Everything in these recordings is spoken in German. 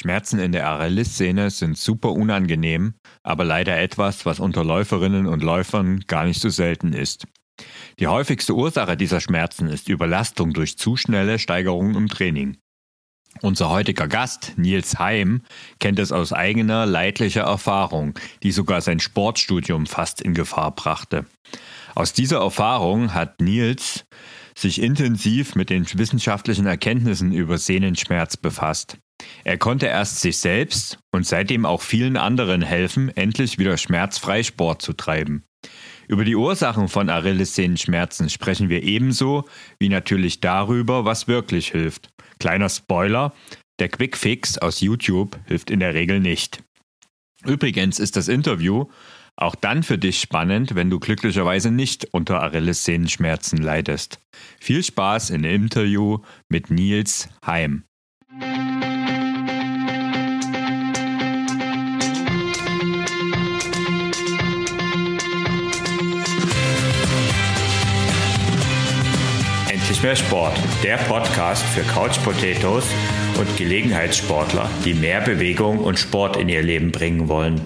Schmerzen in der Achillessehne sind super unangenehm, aber leider etwas, was unter Läuferinnen und Läufern gar nicht so selten ist. Die häufigste Ursache dieser Schmerzen ist Überlastung durch zu schnelle Steigerungen im Training. Unser heutiger Gast, Nils Heim, kennt es aus eigener leidlicher Erfahrung, die sogar sein Sportstudium fast in Gefahr brachte. Aus dieser Erfahrung hat Nils sich intensiv mit den wissenschaftlichen Erkenntnissen über Sehnenschmerz befasst. Er konnte erst sich selbst und seitdem auch vielen anderen helfen, endlich wieder schmerzfrei Sport zu treiben. Über die Ursachen von Achillessehnenschmerzen sprechen wir ebenso wie natürlich darüber, was wirklich hilft. Kleiner Spoiler, der Quick Fix aus YouTube hilft in der Regel nicht. Übrigens ist das Interview auch dann für dich spannend, wenn du glücklicherweise nicht unter Achillessehnenschmerzen leidest. Viel Spaß im Interview mit Nils Heim. Mehr Sport, der Podcast für Couch Potatoes und Gelegenheitssportler, die mehr Bewegung und Sport in ihr Leben bringen wollen.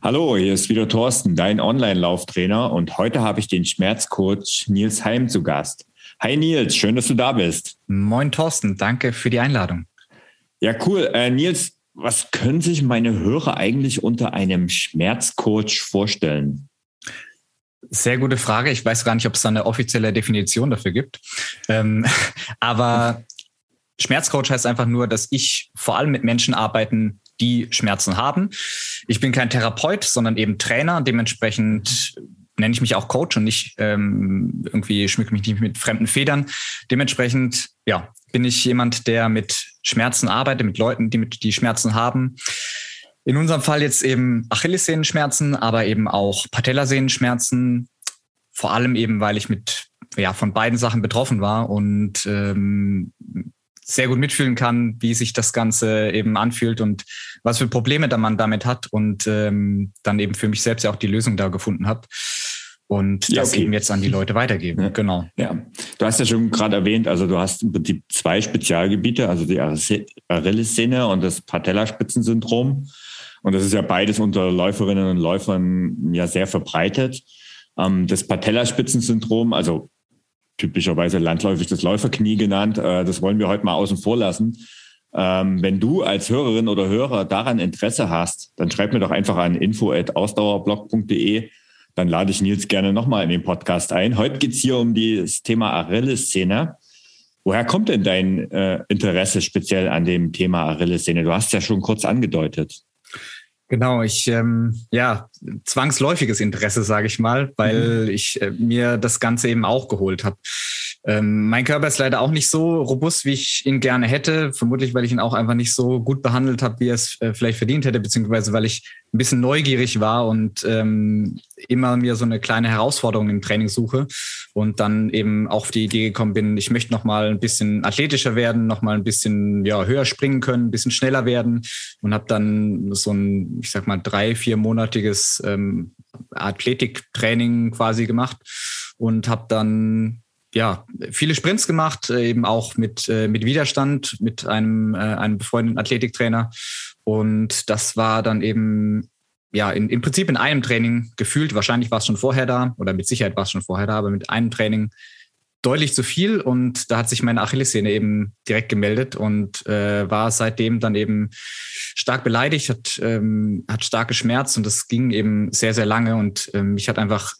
Hallo, hier ist wieder Thorsten, dein Online-Lauftrainer und heute habe ich den Schmerzcoach Nils Heim zu Gast. Hi Nils, schön, dass du da bist. Moin Thorsten, danke für die Einladung. Ja, cool. Äh, Nils, was können sich meine Hörer eigentlich unter einem Schmerzcoach vorstellen? Sehr gute Frage. Ich weiß gar nicht, ob es da eine offizielle Definition dafür gibt. Ähm, aber Schmerzcoach heißt einfach nur, dass ich vor allem mit Menschen arbeiten die Schmerzen haben. Ich bin kein Therapeut, sondern eben Trainer. Dementsprechend nenne ich mich auch Coach und nicht ähm, irgendwie schmücke mich nicht mit fremden Federn. Dementsprechend, ja, bin ich jemand, der mit Schmerzen arbeitet, mit Leuten, die mit die Schmerzen haben. In unserem Fall jetzt eben Achillessehnenschmerzen, aber eben auch Patellasehnenschmerzen. Vor allem eben, weil ich mit ja von beiden Sachen betroffen war und ähm, sehr gut mitfühlen kann, wie sich das Ganze eben anfühlt und was für Probleme da man damit hat und ähm, dann eben für mich selbst ja auch die Lösung da gefunden habe und ja, das okay. eben jetzt an die Leute weitergeben. Ja. Genau. Ja, du hast ja schon gerade erwähnt, also du hast im Prinzip zwei Spezialgebiete, also die Achillessehne und das Patellaspitzensyndrom. Und das ist ja beides unter Läuferinnen und Läufern ja sehr verbreitet. Ähm, das Patellaspitzensyndrom, also typischerweise landläufig das Läuferknie genannt. Äh, das wollen wir heute mal außen vor lassen. Ähm, wenn du als Hörerin oder Hörer daran Interesse hast, dann schreib mir doch einfach an info.ausdauerblog.de. Dann lade ich Nils gerne nochmal in den Podcast ein. Heute geht's hier um das Thema Achilles-Szene. Woher kommt denn dein äh, Interesse speziell an dem Thema Achilles-Szene? Du hast ja schon kurz angedeutet. Genau, ich ähm, ja zwangsläufiges Interesse, sage ich mal, weil mhm. ich äh, mir das Ganze eben auch geholt habe. Ähm, mein Körper ist leider auch nicht so robust, wie ich ihn gerne hätte. Vermutlich, weil ich ihn auch einfach nicht so gut behandelt habe, wie er es äh, vielleicht verdient hätte, beziehungsweise weil ich ein bisschen neugierig war und ähm, immer mir so eine kleine Herausforderung im Training suche und dann eben auch auf die Idee gekommen bin, ich möchte noch mal ein bisschen athletischer werden, noch mal ein bisschen ja, höher springen können, ein bisschen schneller werden und habe dann so ein, ich sag mal, drei, viermonatiges ähm, Athletiktraining quasi gemacht und habe dann ja, viele Sprints gemacht, äh, eben auch mit, äh, mit Widerstand, mit einem, äh, einem befreundeten Athletiktrainer. Und das war dann eben, ja, in, im Prinzip in einem Training gefühlt, wahrscheinlich war es schon vorher da, oder mit Sicherheit war es schon vorher da, aber mit einem Training deutlich zu viel. Und da hat sich meine Achillessehne eben direkt gemeldet und äh, war seitdem dann eben stark beleidigt, hat, ähm, hat stark geschmerzt und das ging eben sehr, sehr lange. Und ähm, mich hat einfach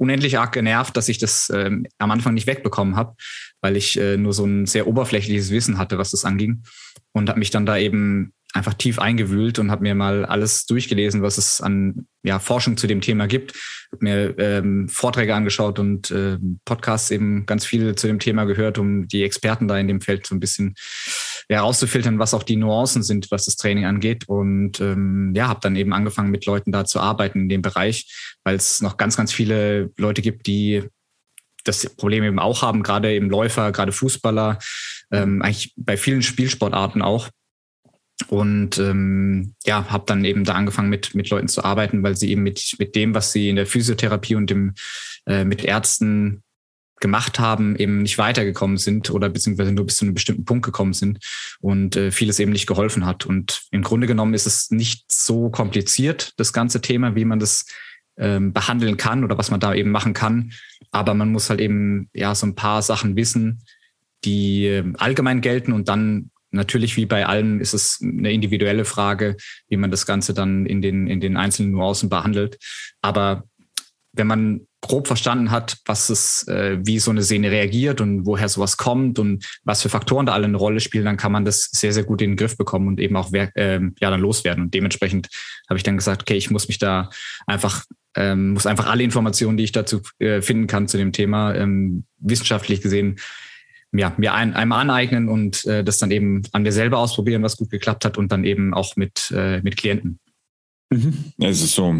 unendlich arg genervt, dass ich das ähm, am Anfang nicht wegbekommen habe, weil ich äh, nur so ein sehr oberflächliches Wissen hatte, was das anging. Und habe mich dann da eben einfach tief eingewühlt und habe mir mal alles durchgelesen, was es an ja, Forschung zu dem Thema gibt. Habe mir ähm, Vorträge angeschaut und äh, Podcasts eben ganz viel zu dem Thema gehört, um die Experten da in dem Feld so ein bisschen herauszufiltern, was auch die Nuancen sind, was das Training angeht. Und ähm, ja, habe dann eben angefangen, mit Leuten da zu arbeiten in dem Bereich, weil es noch ganz, ganz viele Leute gibt, die das Problem eben auch haben, gerade eben Läufer, gerade Fußballer, ähm, eigentlich bei vielen Spielsportarten auch. Und ähm, ja, habe dann eben da angefangen, mit, mit Leuten zu arbeiten, weil sie eben mit, mit dem, was sie in der Physiotherapie und dem, äh, mit Ärzten gemacht haben, eben nicht weitergekommen sind oder beziehungsweise nur bis zu einem bestimmten Punkt gekommen sind und äh, vieles eben nicht geholfen hat. Und im Grunde genommen ist es nicht so kompliziert, das ganze Thema, wie man das ähm, behandeln kann oder was man da eben machen kann. Aber man muss halt eben ja so ein paar Sachen wissen, die äh, allgemein gelten und dann natürlich wie bei allem ist es eine individuelle Frage, wie man das Ganze dann in den, in den einzelnen Nuancen behandelt. Aber wenn man grob verstanden hat, was es, äh, wie so eine Szene reagiert und woher sowas kommt und was für Faktoren da alle eine Rolle spielen, dann kann man das sehr, sehr gut in den Griff bekommen und eben auch äh, ja dann loswerden. Und dementsprechend habe ich dann gesagt, okay, ich muss mich da einfach, ähm, muss einfach alle Informationen, die ich dazu äh, finden kann zu dem Thema, ähm, wissenschaftlich gesehen, ja, mir ein, einmal aneignen und äh, das dann eben an mir selber ausprobieren, was gut geklappt hat und dann eben auch mit, äh, mit Klienten. Mhm. Es ist so,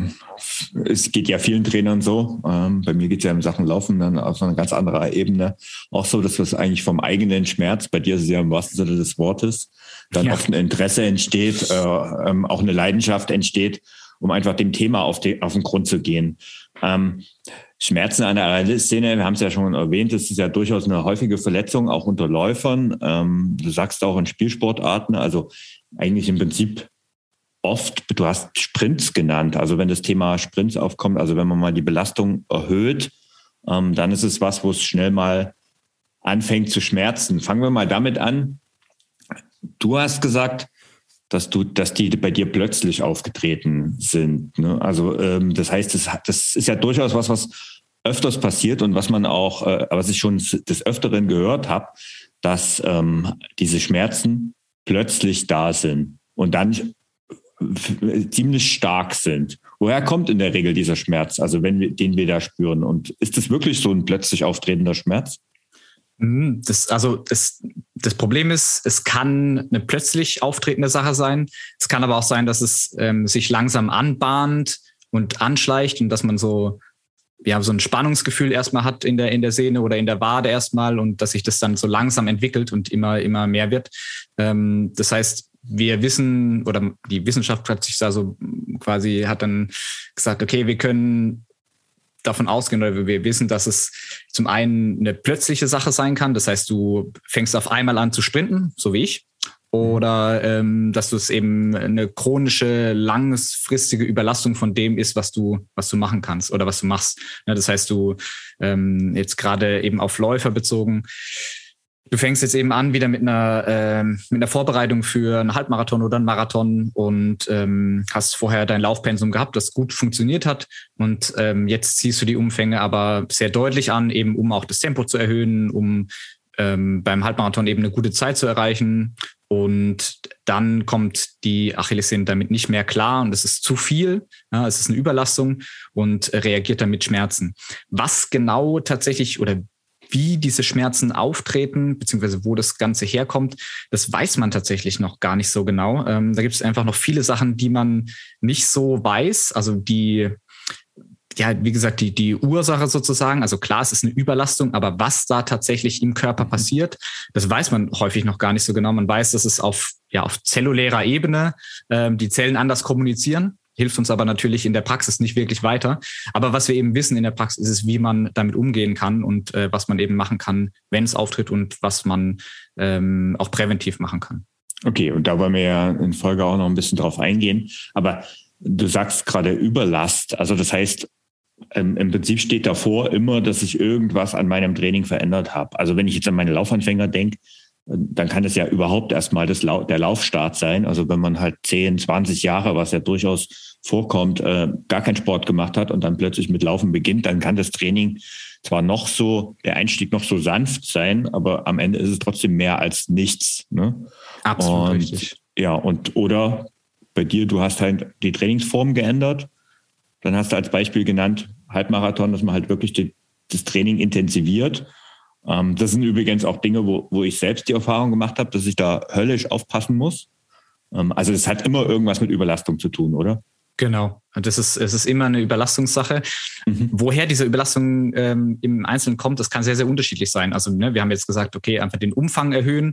es geht ja vielen Trainern so. Ähm, bei mir geht es ja in Sachen Laufen dann auf einer ganz anderen Ebene. Auch so, dass das eigentlich vom eigenen Schmerz, bei dir ist es ja im wahrsten Sinne des Wortes, dann ja. oft ein Interesse entsteht, äh, ähm, auch eine Leidenschaft entsteht, um einfach dem Thema auf, die, auf den Grund zu gehen. Ähm, Schmerzen an der Szene, wir haben es ja schon erwähnt, das ist ja durchaus eine häufige Verletzung, auch unter Läufern. Ähm, du sagst auch in Spielsportarten, also eigentlich im Prinzip oft, du hast Sprints genannt, also wenn das Thema Sprints aufkommt, also wenn man mal die Belastung erhöht, ähm, dann ist es was, wo es schnell mal anfängt zu schmerzen. Fangen wir mal damit an. Du hast gesagt, dass du, dass die bei dir plötzlich aufgetreten sind. Ne? Also ähm, das heißt, das, das ist ja durchaus was, was öfters passiert und was man auch, äh, was ich schon des Öfteren gehört habe, dass ähm, diese Schmerzen plötzlich da sind und dann ziemlich stark sind. Woher kommt in der Regel dieser Schmerz, also wenn wir, den wir da spüren? Und ist das wirklich so ein plötzlich auftretender Schmerz? Mhm, das, also das, das Problem ist, es kann eine plötzlich auftretende Sache sein. Es kann aber auch sein, dass es ähm, sich langsam anbahnt und anschleicht und dass man so ja, so ein Spannungsgefühl erstmal hat in der, in der Sehne oder in der Wade erstmal und dass sich das dann so langsam entwickelt und immer, immer mehr wird. Ähm, das heißt, wir wissen oder die Wissenschaft hat sich da so quasi hat dann gesagt, okay, wir können davon ausgehen oder wir wissen, dass es zum einen eine plötzliche Sache sein kann. Das heißt, du fängst auf einmal an zu sprinten, so wie ich. Oder ähm, dass du es eben eine chronische, langfristige Überlastung von dem ist, was du, was du machen kannst oder was du machst. Ja, das heißt, du ähm, jetzt gerade eben auf Läufer bezogen, Du fängst jetzt eben an wieder mit einer, äh, mit einer Vorbereitung für einen Halbmarathon oder einen Marathon und ähm, hast vorher dein Laufpensum gehabt, das gut funktioniert hat. Und ähm, jetzt ziehst du die Umfänge aber sehr deutlich an, eben um auch das Tempo zu erhöhen, um ähm, beim Halbmarathon eben eine gute Zeit zu erreichen. Und dann kommt die Achillessehne damit nicht mehr klar und es ist zu viel. Ja, es ist eine Überlastung und reagiert dann mit Schmerzen. Was genau tatsächlich oder wie diese Schmerzen auftreten, beziehungsweise wo das Ganze herkommt, das weiß man tatsächlich noch gar nicht so genau. Ähm, da gibt es einfach noch viele Sachen, die man nicht so weiß. Also die, ja, wie gesagt, die, die Ursache sozusagen, also klar, es ist eine Überlastung, aber was da tatsächlich im Körper mhm. passiert, das weiß man häufig noch gar nicht so genau. Man weiß, dass es auf, ja, auf zellulärer Ebene ähm, die Zellen anders kommunizieren hilft uns aber natürlich in der Praxis nicht wirklich weiter. Aber was wir eben wissen in der Praxis ist, wie man damit umgehen kann und äh, was man eben machen kann, wenn es auftritt und was man ähm, auch präventiv machen kann. Okay, und da wollen wir ja in Folge auch noch ein bisschen drauf eingehen. Aber du sagst gerade Überlast. Also das heißt, ähm, im Prinzip steht davor immer, dass ich irgendwas an meinem Training verändert habe. Also wenn ich jetzt an meine Laufanfänger denke, dann kann es ja überhaupt erstmal das, der Laufstart sein. Also wenn man halt 10, 20 Jahre, was ja durchaus vorkommt, äh, gar keinen Sport gemacht hat und dann plötzlich mit Laufen beginnt, dann kann das Training zwar noch so, der Einstieg noch so sanft sein, aber am Ende ist es trotzdem mehr als nichts. Ne? Absolut und, richtig. Ja, und oder bei dir, du hast halt die Trainingsform geändert. Dann hast du als Beispiel genannt, Halbmarathon, dass man halt wirklich die, das Training intensiviert ähm, das sind übrigens auch Dinge, wo, wo ich selbst die Erfahrung gemacht habe, dass ich da höllisch aufpassen muss. Ähm, also es hat immer irgendwas mit Überlastung zu tun, oder? Genau. Das ist, es ist immer eine Überlastungssache. Mhm. Woher diese Überlastung ähm, im Einzelnen kommt, das kann sehr, sehr unterschiedlich sein. Also ne, wir haben jetzt gesagt, okay, einfach den Umfang erhöhen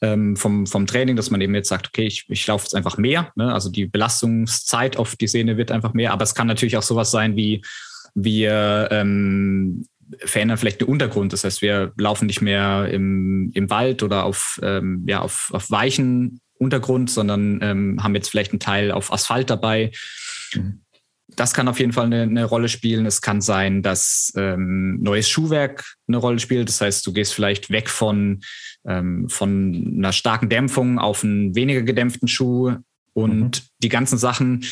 ähm, vom, vom Training, dass man eben jetzt sagt, okay, ich, ich laufe jetzt einfach mehr. Ne? Also die Belastungszeit auf die Sehne wird einfach mehr. Aber es kann natürlich auch sowas sein wie wir ähm, verändern vielleicht den Untergrund. Das heißt, wir laufen nicht mehr im, im Wald oder auf, ähm, ja, auf, auf weichen Untergrund, sondern ähm, haben jetzt vielleicht einen Teil auf Asphalt dabei. Mhm. Das kann auf jeden Fall eine, eine Rolle spielen. Es kann sein, dass ähm, neues Schuhwerk eine Rolle spielt. Das heißt, du gehst vielleicht weg von, ähm, von einer starken Dämpfung auf einen weniger gedämpften Schuh und mhm. die ganzen Sachen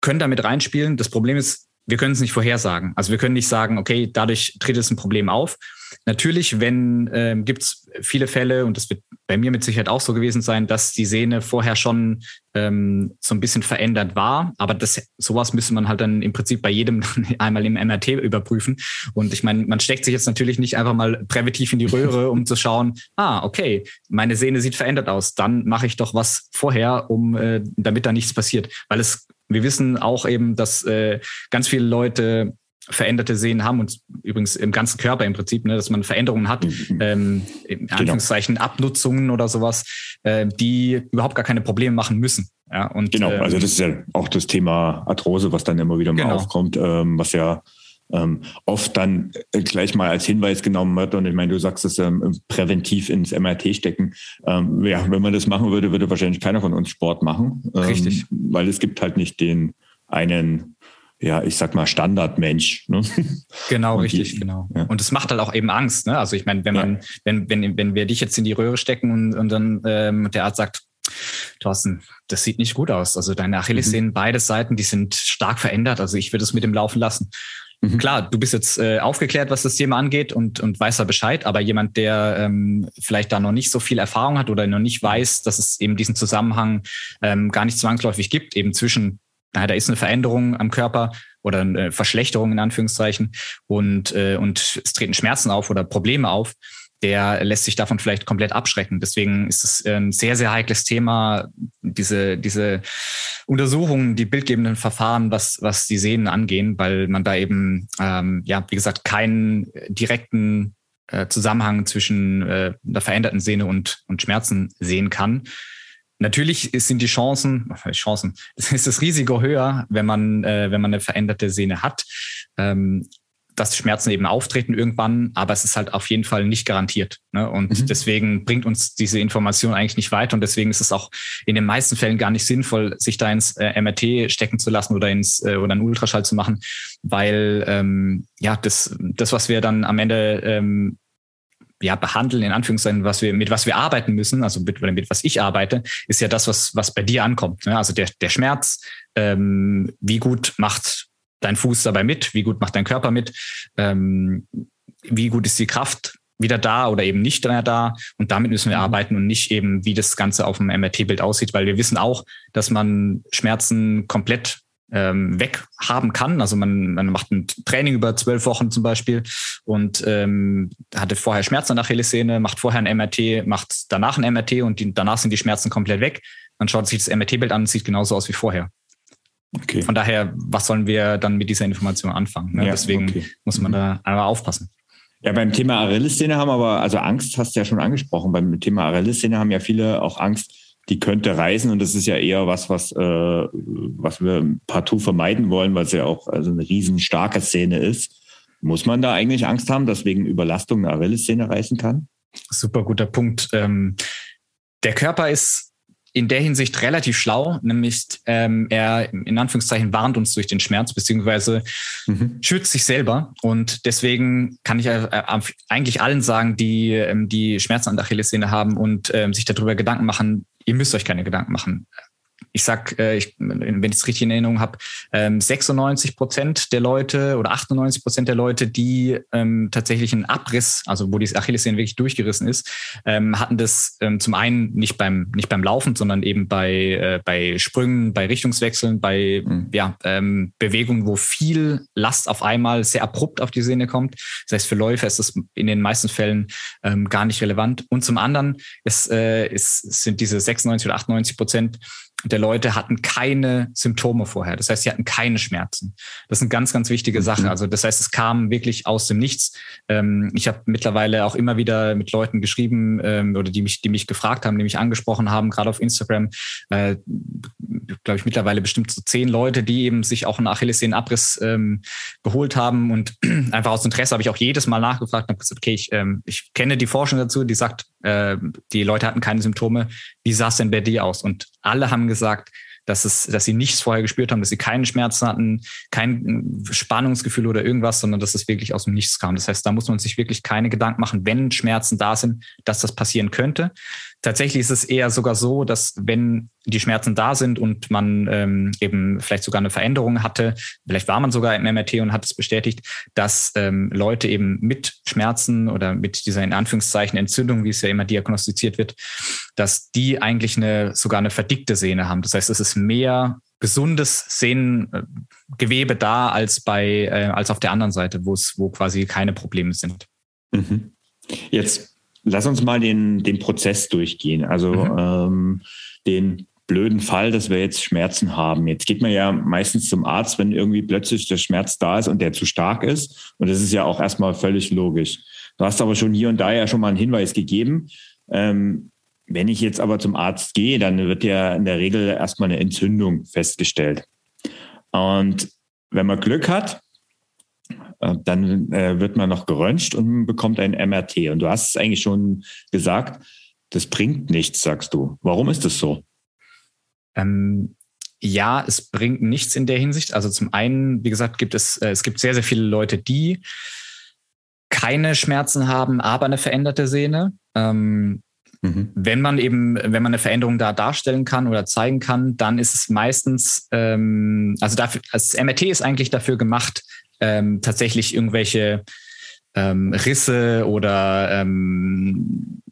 können damit reinspielen. Das Problem ist, wir können es nicht vorhersagen. Also wir können nicht sagen, okay, dadurch tritt es ein Problem auf. Natürlich, wenn ähm, gibt es viele Fälle, und das wird bei mir mit Sicherheit auch so gewesen sein, dass die Sehne vorher schon ähm, so ein bisschen verändert war. Aber das, sowas müsste man halt dann im Prinzip bei jedem einmal im MRT überprüfen. Und ich meine, man steckt sich jetzt natürlich nicht einfach mal präventiv in die Röhre, um zu schauen, ah, okay, meine Sehne sieht verändert aus. Dann mache ich doch was vorher, um äh, damit da nichts passiert. Weil es wir wissen auch eben, dass äh, ganz viele Leute veränderte Sehnen haben und übrigens im ganzen Körper im Prinzip, ne, dass man Veränderungen hat, mhm. ähm, in genau. Anführungszeichen genau. Abnutzungen oder sowas, äh, die überhaupt gar keine Probleme machen müssen. Ja, und, genau, ähm, also das ist ja auch das Thema Arthrose, was dann immer wieder mal genau. aufkommt, ähm, was ja ähm, oft dann äh, gleich mal als Hinweis genommen wird. Und ich meine, du sagst es ähm, präventiv ins MRT stecken. Ähm, ja, wenn man das machen würde, würde wahrscheinlich keiner von uns Sport machen. Ähm, Richtig. Weil es gibt halt nicht den einen ja, ich sag mal Standardmensch. Ne? Genau, und richtig, die, genau. Ja. Und es macht halt auch eben Angst. Ne? Also ich meine, wenn man, ja. wenn, wenn, wenn wir dich jetzt in die Röhre stecken und, und dann ähm, der Arzt sagt, Thorsten, das sieht nicht gut aus. Also deine Achillessehnen, mhm. beide Seiten, die sind stark verändert. Also ich würde es mit dem Laufen lassen. Mhm. Klar, du bist jetzt äh, aufgeklärt, was das Thema angeht und, und weißt da Bescheid, aber jemand, der ähm, vielleicht da noch nicht so viel Erfahrung hat oder noch nicht weiß, dass es eben diesen Zusammenhang ähm, gar nicht zwangsläufig gibt, eben zwischen, naja, da ist eine Veränderung am Körper oder eine Verschlechterung in Anführungszeichen und, äh, und es treten Schmerzen auf oder Probleme auf, der lässt sich davon vielleicht komplett abschrecken. Deswegen ist es ein sehr, sehr heikles Thema, diese, diese Untersuchungen, die bildgebenden Verfahren, was, was die Sehnen angehen, weil man da eben, ähm, ja, wie gesagt, keinen direkten äh, Zusammenhang zwischen äh, einer veränderten Sehne und, und Schmerzen sehen kann. Natürlich sind die Chancen, Chancen, ist das Risiko höher, wenn man, äh, wenn man eine veränderte Sehne hat. Ähm, dass Schmerzen eben auftreten irgendwann, aber es ist halt auf jeden Fall nicht garantiert. Ne? Und mhm. deswegen bringt uns diese Information eigentlich nicht weiter und deswegen ist es auch in den meisten Fällen gar nicht sinnvoll, sich da ins äh, MRT stecken zu lassen oder ins äh, oder einen Ultraschall zu machen, weil ähm, ja das das was wir dann am Ende ähm, ja, behandeln, in Anführungszeichen, was wir, mit was wir arbeiten müssen, also mit, mit was ich arbeite, ist ja das, was, was bei dir ankommt. Ne? Also der, der Schmerz, ähm, wie gut macht dein Fuß dabei mit? Wie gut macht dein Körper mit? Ähm, wie gut ist die Kraft wieder da oder eben nicht mehr da? Und damit müssen wir mhm. arbeiten und nicht eben, wie das Ganze auf dem MRT-Bild aussieht, weil wir wissen auch, dass man Schmerzen komplett ähm, weg haben kann. Also man, man macht ein Training über zwölf Wochen zum Beispiel und ähm, hatte vorher Schmerzen an der Achillessehne, macht vorher ein MRT, macht danach ein MRT und die, danach sind die Schmerzen komplett weg. Man schaut sich das MRT-Bild an und sieht genauso aus wie vorher. Okay. Von daher, was sollen wir dann mit dieser Information anfangen? Ne? Ja, Deswegen okay. muss man mhm. da einmal aufpassen. Ja, beim Thema Arelleszene haben aber, also Angst hast du ja schon angesprochen, beim Thema Arelleszene haben ja viele auch Angst, die könnte reisen und das ist ja eher was, was, äh, was wir partout vermeiden wollen, weil es ja auch also eine riesen starke Szene ist. Muss man da eigentlich Angst haben, dass wegen Überlastung eine Arelleszene reißen kann? Super guter Punkt. Ähm, der Körper ist in der Hinsicht relativ schlau, nämlich ähm, er in Anführungszeichen warnt uns durch den Schmerz beziehungsweise mhm. schützt sich selber und deswegen kann ich äh, eigentlich allen sagen, die ähm, die Schmerzen an der Achillessehne haben und ähm, sich darüber Gedanken machen, ihr müsst euch keine Gedanken machen ich sag, äh, ich, wenn ich es richtig in Erinnerung habe, ähm, 96 Prozent der Leute oder 98 Prozent der Leute, die ähm, tatsächlich einen Abriss, also wo die Achillessehne wirklich durchgerissen ist, ähm, hatten das ähm, zum einen nicht beim nicht beim Laufen, sondern eben bei äh, bei Sprüngen, bei Richtungswechseln, bei mhm. ja, ähm, Bewegungen, wo viel Last auf einmal sehr abrupt auf die Sehne kommt. Das heißt, für Läufer ist das in den meisten Fällen ähm, gar nicht relevant. Und zum anderen ist, äh, ist, sind diese 96 oder 98 Prozent der Leute hatten keine Symptome vorher. Das heißt, sie hatten keine Schmerzen. Das ist eine ganz, ganz wichtige Sache. Mhm. Also das heißt, es kam wirklich aus dem Nichts. Ähm, ich habe mittlerweile auch immer wieder mit Leuten geschrieben ähm, oder die mich, die mich gefragt haben, die mich angesprochen haben, gerade auf Instagram. Äh, Glaube ich mittlerweile bestimmt so zehn Leute, die eben sich auch einen Achillessehnenabriss ähm, geholt haben und einfach aus Interesse habe ich auch jedes Mal nachgefragt und habe gesagt, okay, ich, ähm, ich kenne die Forschung dazu, die sagt, äh, die Leute hatten keine Symptome. Wie sah es denn bei dir aus? Und alle haben gesagt, dass, es, dass sie nichts vorher gespürt haben, dass sie keine Schmerzen hatten, kein Spannungsgefühl oder irgendwas, sondern dass es wirklich aus dem Nichts kam. Das heißt, da muss man sich wirklich keine Gedanken machen, wenn Schmerzen da sind, dass das passieren könnte. Tatsächlich ist es eher sogar so, dass wenn die Schmerzen da sind und man ähm, eben vielleicht sogar eine Veränderung hatte, vielleicht war man sogar im MRT und hat es bestätigt, dass ähm, Leute eben mit Schmerzen oder mit dieser in Anführungszeichen Entzündung, wie es ja immer diagnostiziert wird, dass die eigentlich eine sogar eine verdickte Sehne haben. Das heißt, es ist mehr gesundes Sehnengewebe da als bei äh, als auf der anderen Seite, wo es wo quasi keine Probleme sind. Mhm. Jetzt lass uns mal den, den Prozess durchgehen. Also mhm. ähm, den blöden Fall, dass wir jetzt Schmerzen haben. Jetzt geht man ja meistens zum Arzt, wenn irgendwie plötzlich der Schmerz da ist und der zu stark ist. Und das ist ja auch erstmal völlig logisch. Du hast aber schon hier und da ja schon mal einen Hinweis gegeben. Ähm, wenn ich jetzt aber zum Arzt gehe, dann wird ja in der Regel erstmal eine Entzündung festgestellt. Und wenn man Glück hat, äh, dann äh, wird man noch geröntgt und bekommt ein MRT. Und du hast es eigentlich schon gesagt, das bringt nichts, sagst du. Warum ist das so? Ähm, ja, es bringt nichts in der Hinsicht. Also zum einen, wie gesagt, gibt es, äh, es gibt sehr, sehr viele Leute, die keine Schmerzen haben, aber eine veränderte Sehne. Ähm, mhm. Wenn man eben, wenn man eine Veränderung da darstellen kann oder zeigen kann, dann ist es meistens, ähm, also dafür, das MRT ist eigentlich dafür gemacht, ähm, tatsächlich irgendwelche ähm, Risse oder ähm,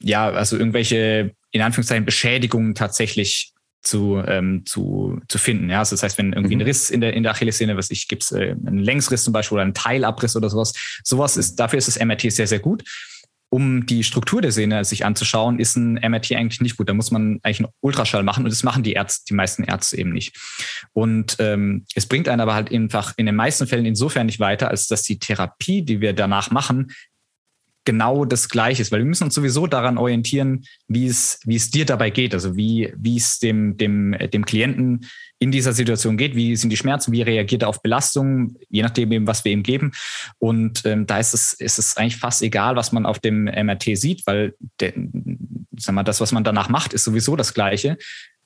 ja, also irgendwelche in Anführungszeichen Beschädigungen tatsächlich zu, ähm, zu, zu finden. Ja, also das heißt, wenn irgendwie ein mhm. Riss in der, in der Achillessehne, was ich, gibt es äh, einen Längsriss zum Beispiel oder einen Teilabriss oder sowas. Sowas ist, dafür ist das MRT sehr, sehr gut um die Struktur der Sehne sich anzuschauen, ist ein MRT eigentlich nicht gut. Da muss man eigentlich einen Ultraschall machen und das machen die Ärzte, die meisten Ärzte eben nicht. Und ähm, es bringt einen aber halt einfach in den meisten Fällen insofern nicht weiter, als dass die Therapie, die wir danach machen, genau das Gleiche ist, weil wir müssen uns sowieso daran orientieren, wie es, wie es dir dabei geht, also wie, wie es dem, dem, dem Klienten in dieser Situation geht, wie sind die Schmerzen, wie reagiert er auf Belastungen, je nachdem eben, was wir ihm geben. Und ähm, da ist es, ist es eigentlich fast egal, was man auf dem MRT sieht, weil der, sag mal, das, was man danach macht, ist sowieso das Gleiche.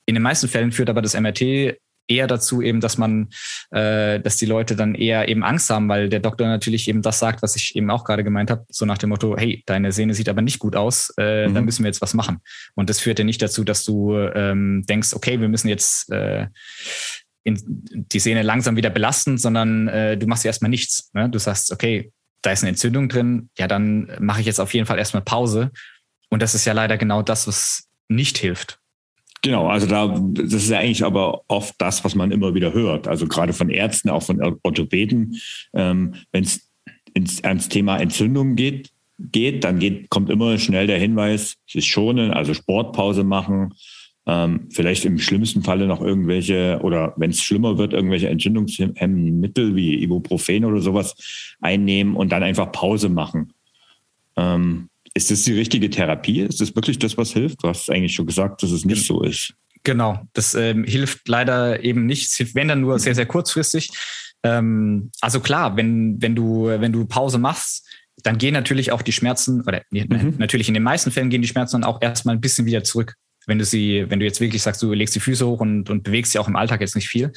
In den meisten Fällen führt aber das MRT eher dazu eben, dass man, äh, dass die Leute dann eher eben Angst haben, weil der Doktor natürlich eben das sagt, was ich eben auch gerade gemeint habe, so nach dem Motto, hey, deine Sehne sieht aber nicht gut aus, äh, mhm. dann müssen wir jetzt was machen. Und das führt ja nicht dazu, dass du ähm, denkst, okay, wir müssen jetzt äh, in, die Sehne langsam wieder belasten, sondern äh, du machst erstmal nichts. Ne? Du sagst, okay, da ist eine Entzündung drin, ja, dann mache ich jetzt auf jeden Fall erstmal Pause. Und das ist ja leider genau das, was nicht hilft. Genau, also da, das ist ja eigentlich aber oft das, was man immer wieder hört. Also gerade von Ärzten, auch von Orthopäden, ähm, wenn es ans Thema Entzündung geht, geht, dann geht, kommt immer schnell der Hinweis, es ist schonen, also Sportpause machen, ähm, vielleicht im schlimmsten Falle noch irgendwelche oder wenn es schlimmer wird, irgendwelche entzündungshemmenden Mittel wie Ibuprofen oder sowas einnehmen und dann einfach Pause machen. Ähm, ist das die richtige Therapie? Ist das wirklich das, was hilft? Du hast eigentlich schon gesagt, dass es nicht so ist. Genau, das ähm, hilft leider eben nicht. Es hilft, wenn dann nur sehr, sehr kurzfristig. Ähm, also klar, wenn, wenn, du, wenn du Pause machst, dann gehen natürlich auch die Schmerzen, oder mhm. natürlich in den meisten Fällen gehen die Schmerzen dann auch erstmal ein bisschen wieder zurück wenn du sie, wenn du jetzt wirklich sagst, du legst die Füße hoch und, und bewegst sie auch im Alltag jetzt nicht viel.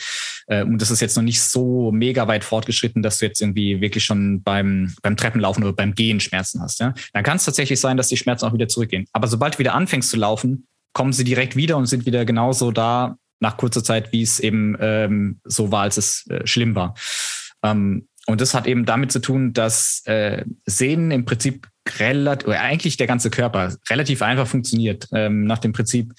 Äh, und das ist jetzt noch nicht so mega weit fortgeschritten, dass du jetzt irgendwie wirklich schon beim, beim Treppenlaufen oder beim Gehen Schmerzen hast. Ja? Dann kann es tatsächlich sein, dass die Schmerzen auch wieder zurückgehen. Aber sobald du wieder anfängst zu laufen, kommen sie direkt wieder und sind wieder genauso da nach kurzer Zeit, wie es eben ähm, so war, als es äh, schlimm war. Ähm, und das hat eben damit zu tun, dass äh, Sehnen im Prinzip relativ, oder eigentlich der ganze Körper relativ einfach funktioniert. Ähm, nach dem Prinzip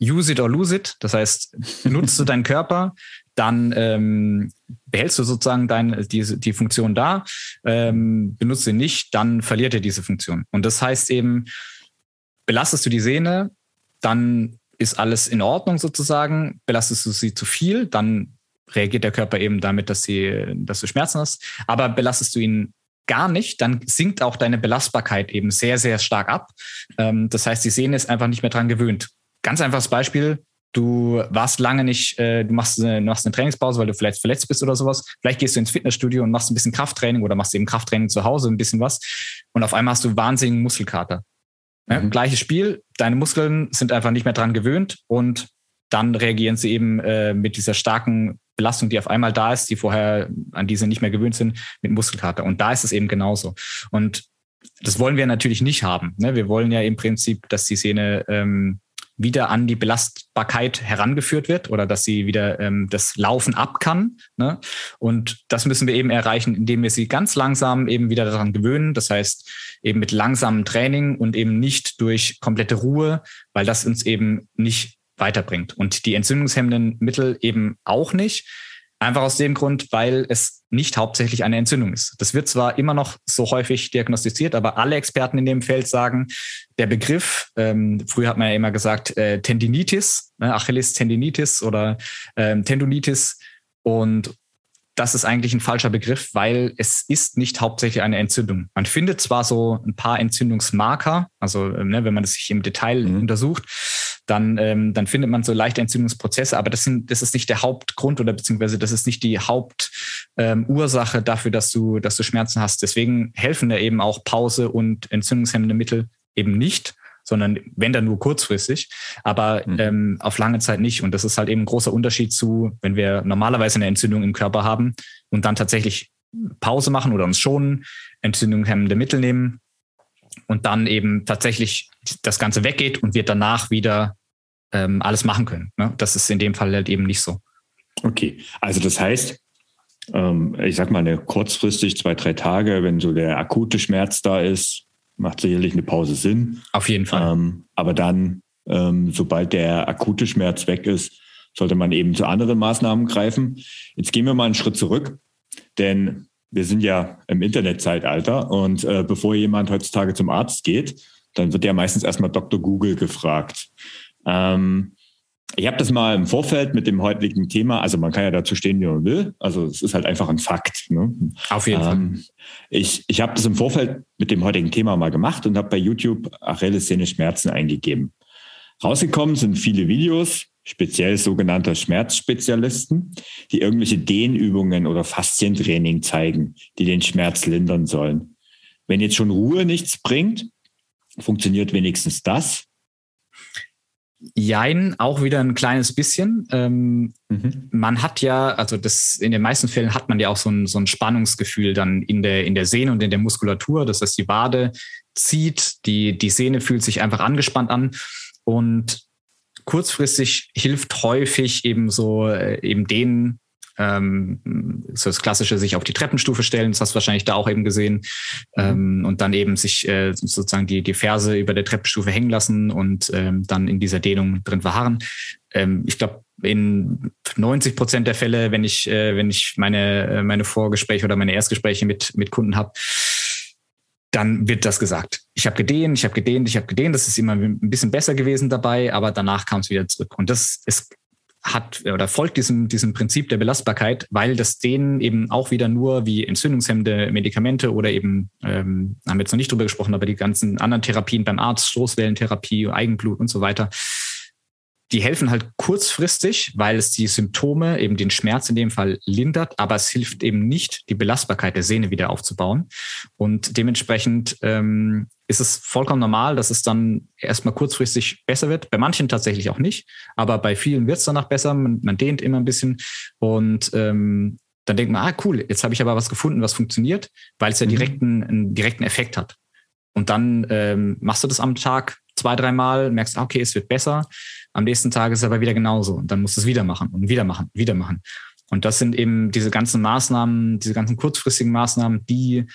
use it or lose it. Das heißt, benutzt du deinen Körper, dann ähm, behältst du sozusagen deine, diese, die Funktion da, ähm, benutzt sie nicht, dann verliert er diese Funktion. Und das heißt eben, belastest du die Sehne, dann ist alles in Ordnung sozusagen. Belastest du sie zu viel, dann reagiert der Körper eben damit, dass, sie, dass du Schmerzen hast. Aber belastest du ihn gar nicht, dann sinkt auch deine Belastbarkeit eben sehr, sehr stark ab. Ähm, das heißt, die Sehne ist einfach nicht mehr dran gewöhnt. Ganz einfaches Beispiel. Du warst lange nicht, äh, du machst eine, machst eine Trainingspause, weil du vielleicht verletzt bist oder sowas. Vielleicht gehst du ins Fitnessstudio und machst ein bisschen Krafttraining oder machst eben Krafttraining zu Hause, ein bisschen was. Und auf einmal hast du wahnsinnigen Muskelkater. Ja, mhm. Gleiches Spiel, deine Muskeln sind einfach nicht mehr dran gewöhnt und dann reagieren sie eben äh, mit dieser starken Belastung, die auf einmal da ist, die vorher an diese nicht mehr gewöhnt sind, mit Muskelkater. Und da ist es eben genauso. Und das wollen wir natürlich nicht haben. Ne? Wir wollen ja im Prinzip, dass die Sehne ähm, wieder an die Belastbarkeit herangeführt wird oder dass sie wieder ähm, das Laufen ab kann. Ne? Und das müssen wir eben erreichen, indem wir sie ganz langsam eben wieder daran gewöhnen. Das heißt, eben mit langsamem Training und eben nicht durch komplette Ruhe, weil das uns eben nicht weiterbringt. Und die entzündungshemmenden Mittel eben auch nicht. Einfach aus dem Grund, weil es nicht hauptsächlich eine Entzündung ist. Das wird zwar immer noch so häufig diagnostiziert, aber alle Experten in dem Feld sagen, der Begriff, ähm, früher hat man ja immer gesagt, äh, Tendinitis, ne, Achilles Tendinitis oder ähm, Tendonitis. Und das ist eigentlich ein falscher Begriff, weil es ist nicht hauptsächlich eine Entzündung. Man findet zwar so ein paar Entzündungsmarker, also ne, wenn man das sich im Detail mhm. untersucht, dann, ähm, dann findet man so leichte Entzündungsprozesse, aber das, sind, das ist nicht der Hauptgrund oder beziehungsweise das ist nicht die Hauptursache ähm, dafür, dass du, dass du Schmerzen hast. Deswegen helfen da eben auch Pause und entzündungshemmende Mittel eben nicht, sondern wenn dann nur kurzfristig, aber mhm. ähm, auf lange Zeit nicht. Und das ist halt eben ein großer Unterschied zu, wenn wir normalerweise eine Entzündung im Körper haben und dann tatsächlich Pause machen oder uns schonen, entzündungshemmende Mittel nehmen, und dann eben tatsächlich das Ganze weggeht und wir danach wieder ähm, alles machen können. Ne? Das ist in dem Fall halt eben nicht so. Okay, also das heißt, ähm, ich sag mal, eine kurzfristig zwei, drei Tage, wenn so der akute Schmerz da ist, macht sicherlich eine Pause Sinn. Auf jeden Fall. Ähm, aber dann, ähm, sobald der akute Schmerz weg ist, sollte man eben zu anderen Maßnahmen greifen. Jetzt gehen wir mal einen Schritt zurück, denn wir sind ja im Internetzeitalter und äh, bevor jemand heutzutage zum Arzt geht, dann wird ja meistens erstmal Dr. Google gefragt. Ähm, ich habe das mal im Vorfeld mit dem heutigen Thema, also man kann ja dazu stehen, wie man will. Also es ist halt einfach ein Fakt. Ne? Auf jeden ähm, Fall. Ich, ich habe das im Vorfeld mit dem heutigen Thema mal gemacht und habe bei YouTube Achillessehne Schmerzen eingegeben. Rausgekommen sind viele Videos, speziell sogenannter Schmerzspezialisten, die irgendwelche Dehnübungen oder Faszientraining zeigen, die den Schmerz lindern sollen. Wenn jetzt schon Ruhe nichts bringt, funktioniert wenigstens das. Jein, auch wieder ein kleines bisschen. Ähm, mhm. Man hat ja, also das in den meisten Fällen hat man ja auch so ein, so ein Spannungsgefühl dann in der, in der Sehne und in der Muskulatur. Das heißt, die Wade zieht, die, die Sehne fühlt sich einfach angespannt an. Und kurzfristig hilft häufig eben so äh, eben den ähm, so das klassische sich auf die Treppenstufe stellen, das hast du wahrscheinlich da auch eben gesehen, mhm. ähm, und dann eben sich äh, sozusagen die, die Ferse über der Treppenstufe hängen lassen und ähm, dann in dieser Dehnung drin verharren. Ähm, ich glaube, in 90 Prozent der Fälle, wenn ich, äh, wenn ich meine, äh, meine Vorgespräche oder meine Erstgespräche mit, mit Kunden habe, dann wird das gesagt. Ich habe gedehnt, ich habe gedehnt, ich habe gedehnt. Das ist immer ein bisschen besser gewesen dabei, aber danach kam es wieder zurück. Und das ist hat oder folgt diesem, diesem Prinzip der Belastbarkeit, weil das denen eben auch wieder nur wie entzündungshemmende Medikamente oder eben, ähm, haben wir jetzt noch nicht drüber gesprochen, aber die ganzen anderen Therapien beim Arzt, Stoßwellentherapie, Eigenblut und so weiter, die helfen halt kurzfristig, weil es die Symptome, eben den Schmerz in dem Fall lindert, aber es hilft eben nicht, die Belastbarkeit der Sehne wieder aufzubauen. Und dementsprechend ähm, ist es vollkommen normal, dass es dann erstmal kurzfristig besser wird. Bei manchen tatsächlich auch nicht, aber bei vielen wird es danach besser. Man, man, dehnt immer ein bisschen und ähm, dann denkt man, ah cool, jetzt habe ich aber was gefunden, was funktioniert, weil es ja mhm. direkten, einen direkten Effekt hat. Und dann ähm, machst du das am Tag zwei, dreimal, merkst, okay, es wird besser. Am nächsten Tag ist es aber wieder genauso. Und dann musst du es wieder machen und wieder machen, wieder machen. Und das sind eben diese ganzen Maßnahmen, diese ganzen kurzfristigen Maßnahmen, die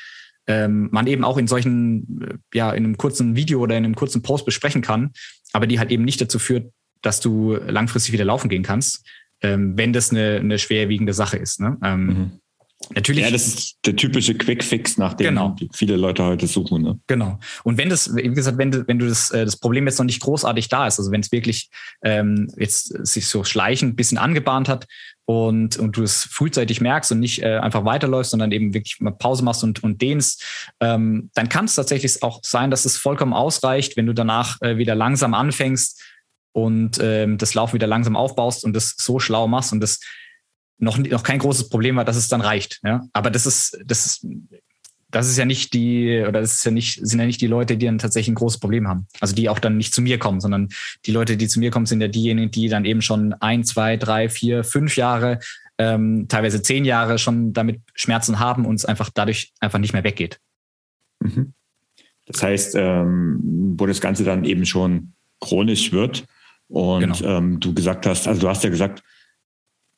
ähm, man eben auch in solchen, äh, ja, in einem kurzen Video oder in einem kurzen Post besprechen kann, aber die halt eben nicht dazu führt, dass du langfristig wieder laufen gehen kannst, ähm, wenn das eine, eine schwerwiegende Sache ist. Ne? Ähm, mhm. Natürlich. Ja, das ist der typische Quick-Fix, nach dem genau. viele Leute heute suchen. Ne? Genau. Und wenn das, wie gesagt, wenn du, wenn du das, äh, das Problem jetzt noch nicht großartig da ist, also wenn es wirklich ähm, jetzt sich so schleichend ein bisschen angebahnt hat und, und du es frühzeitig merkst und nicht äh, einfach weiterläufst, sondern eben wirklich mal Pause machst und, und dehnst, ähm, dann kann es tatsächlich auch sein, dass es vollkommen ausreicht, wenn du danach äh, wieder langsam anfängst und ähm, das Laufen wieder langsam aufbaust und das so schlau machst und das noch, noch kein großes Problem war, dass es dann reicht. Ja? Aber das ist, das ist, das ist ja nicht die, oder das ist ja nicht, sind ja nicht die Leute, die dann tatsächlich ein großes Problem haben. Also die auch dann nicht zu mir kommen, sondern die Leute, die zu mir kommen, sind ja diejenigen, die dann eben schon ein, zwei, drei, vier, fünf Jahre, ähm, teilweise zehn Jahre schon damit Schmerzen haben und es einfach dadurch einfach nicht mehr weggeht. Mhm. Das heißt, ähm, wo das Ganze dann eben schon chronisch wird und genau. ähm, du gesagt hast, also du hast ja gesagt,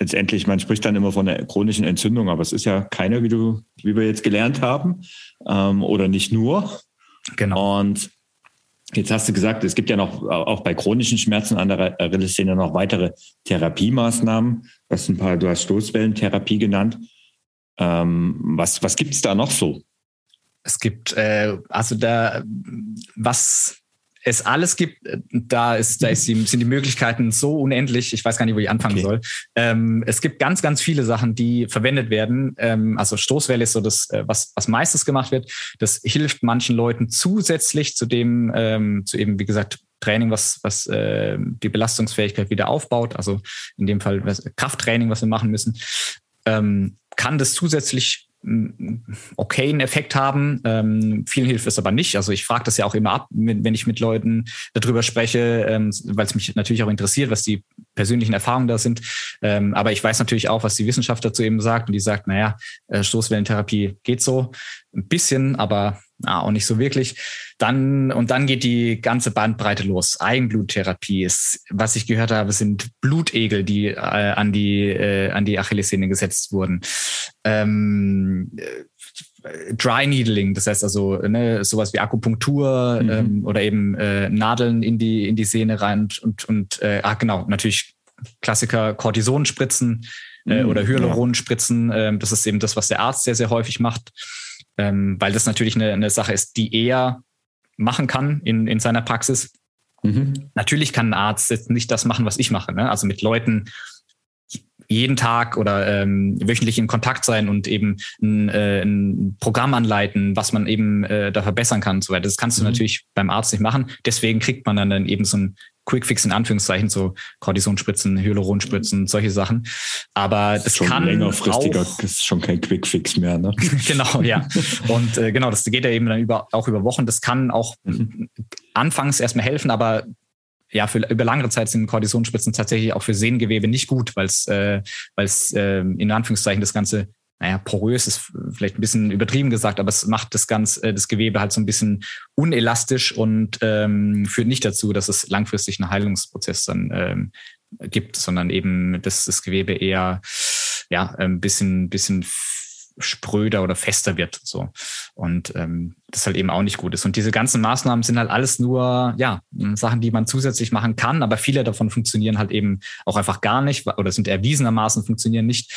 letztendlich, man spricht dann immer von einer chronischen Entzündung, aber es ist ja keine, wie du, wie wir jetzt gelernt haben, ähm, oder nicht nur. Genau. Und jetzt hast du gesagt, es gibt ja noch auch bei chronischen Schmerzen an der Achillessehne noch weitere Therapiemaßnahmen. Was ein paar, du hast Stoßwellentherapie genannt. Ähm, was was gibt es da noch so? Es gibt, äh, also da, was es alles gibt, äh, da ist, da ist die, sind die Möglichkeiten so unendlich. Ich weiß gar nicht, wo ich anfangen okay. soll. Ähm, es gibt ganz, ganz viele Sachen, die verwendet werden. Ähm, also Stoßwelle ist so das, äh, was, was meistens gemacht wird. Das hilft manchen Leuten zusätzlich zu dem, ähm, zu eben, wie gesagt, Training, was, was äh, die Belastungsfähigkeit wieder aufbaut. Also in dem Fall was, Krafttraining, was wir machen müssen. Ähm, kann das zusätzlich okayen Effekt haben. Ähm, vielen hilft es aber nicht. Also ich frage das ja auch immer ab, wenn ich mit Leuten darüber spreche, ähm, weil es mich natürlich auch interessiert, was die persönlichen Erfahrungen da sind. Ähm, aber ich weiß natürlich auch, was die Wissenschaft dazu eben sagt. Und die sagt, naja, äh, Stoßwellentherapie geht so ein bisschen, aber na, auch nicht so wirklich. Dann, und dann geht die ganze Bandbreite los. Eigenbluttherapie ist, was ich gehört habe, sind Blutegel, die äh, an die, äh, an die Achillessehne gesetzt wurden. Ähm, äh, Dry Needling, das heißt also ne, sowas wie Akupunktur mhm. ähm, oder eben äh, Nadeln in die in die Sehne rein und und äh, ah genau natürlich Klassiker Cortisonspritzen äh, mhm, oder Hyaluronspritzen. Ja. Ähm, das ist eben das, was der Arzt sehr sehr häufig macht ähm, weil das natürlich eine, eine Sache ist, die er machen kann in, in seiner Praxis. Mhm. Natürlich kann ein Arzt jetzt nicht das machen, was ich mache. Ne? Also mit Leuten jeden Tag oder ähm, wöchentlich in Kontakt sein und eben ein, äh, ein Programm anleiten, was man eben äh, da verbessern kann und so weiter. Das kannst du mhm. natürlich beim Arzt nicht machen. Deswegen kriegt man dann eben so ein Quickfix in Anführungszeichen, so Cortisonspritzen, Hyaluronspritzen, solche Sachen. Aber das, schon kann längerfristiger, auch, das ist schon kein Quickfix mehr, ne? genau, ja. Und äh, genau, das geht ja eben dann über, auch über Wochen. Das kann auch mhm. anfangs erstmal helfen, aber ja, für über langere Zeit sind Cortisonspritzen tatsächlich auch für Sehnengewebe nicht gut, weil es äh, weil es äh, in Anführungszeichen das Ganze naja, porös ist vielleicht ein bisschen übertrieben gesagt, aber es macht das ganze, äh, das Gewebe halt so ein bisschen unelastisch und ähm, führt nicht dazu, dass es langfristig einen Heilungsprozess dann ähm, gibt, sondern eben, dass das Gewebe eher ja ein bisschen, bisschen spröder oder fester wird. So. Und ähm, das halt eben auch nicht gut ist. Und diese ganzen Maßnahmen sind halt alles nur, ja, Sachen, die man zusätzlich machen kann, aber viele davon funktionieren halt eben auch einfach gar nicht oder sind erwiesenermaßen funktionieren nicht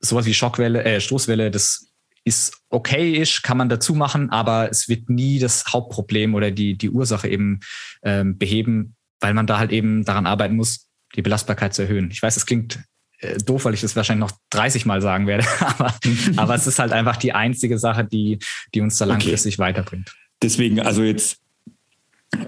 sowas wie Schockwelle, äh, Stoßwelle, das ist okay-ish, kann man dazu machen, aber es wird nie das Hauptproblem oder die, die Ursache eben ähm, beheben, weil man da halt eben daran arbeiten muss, die Belastbarkeit zu erhöhen. Ich weiß, es klingt äh, doof, weil ich das wahrscheinlich noch 30 Mal sagen werde, aber, aber es ist halt einfach die einzige Sache, die, die uns da langfristig okay. weiterbringt. Deswegen, also jetzt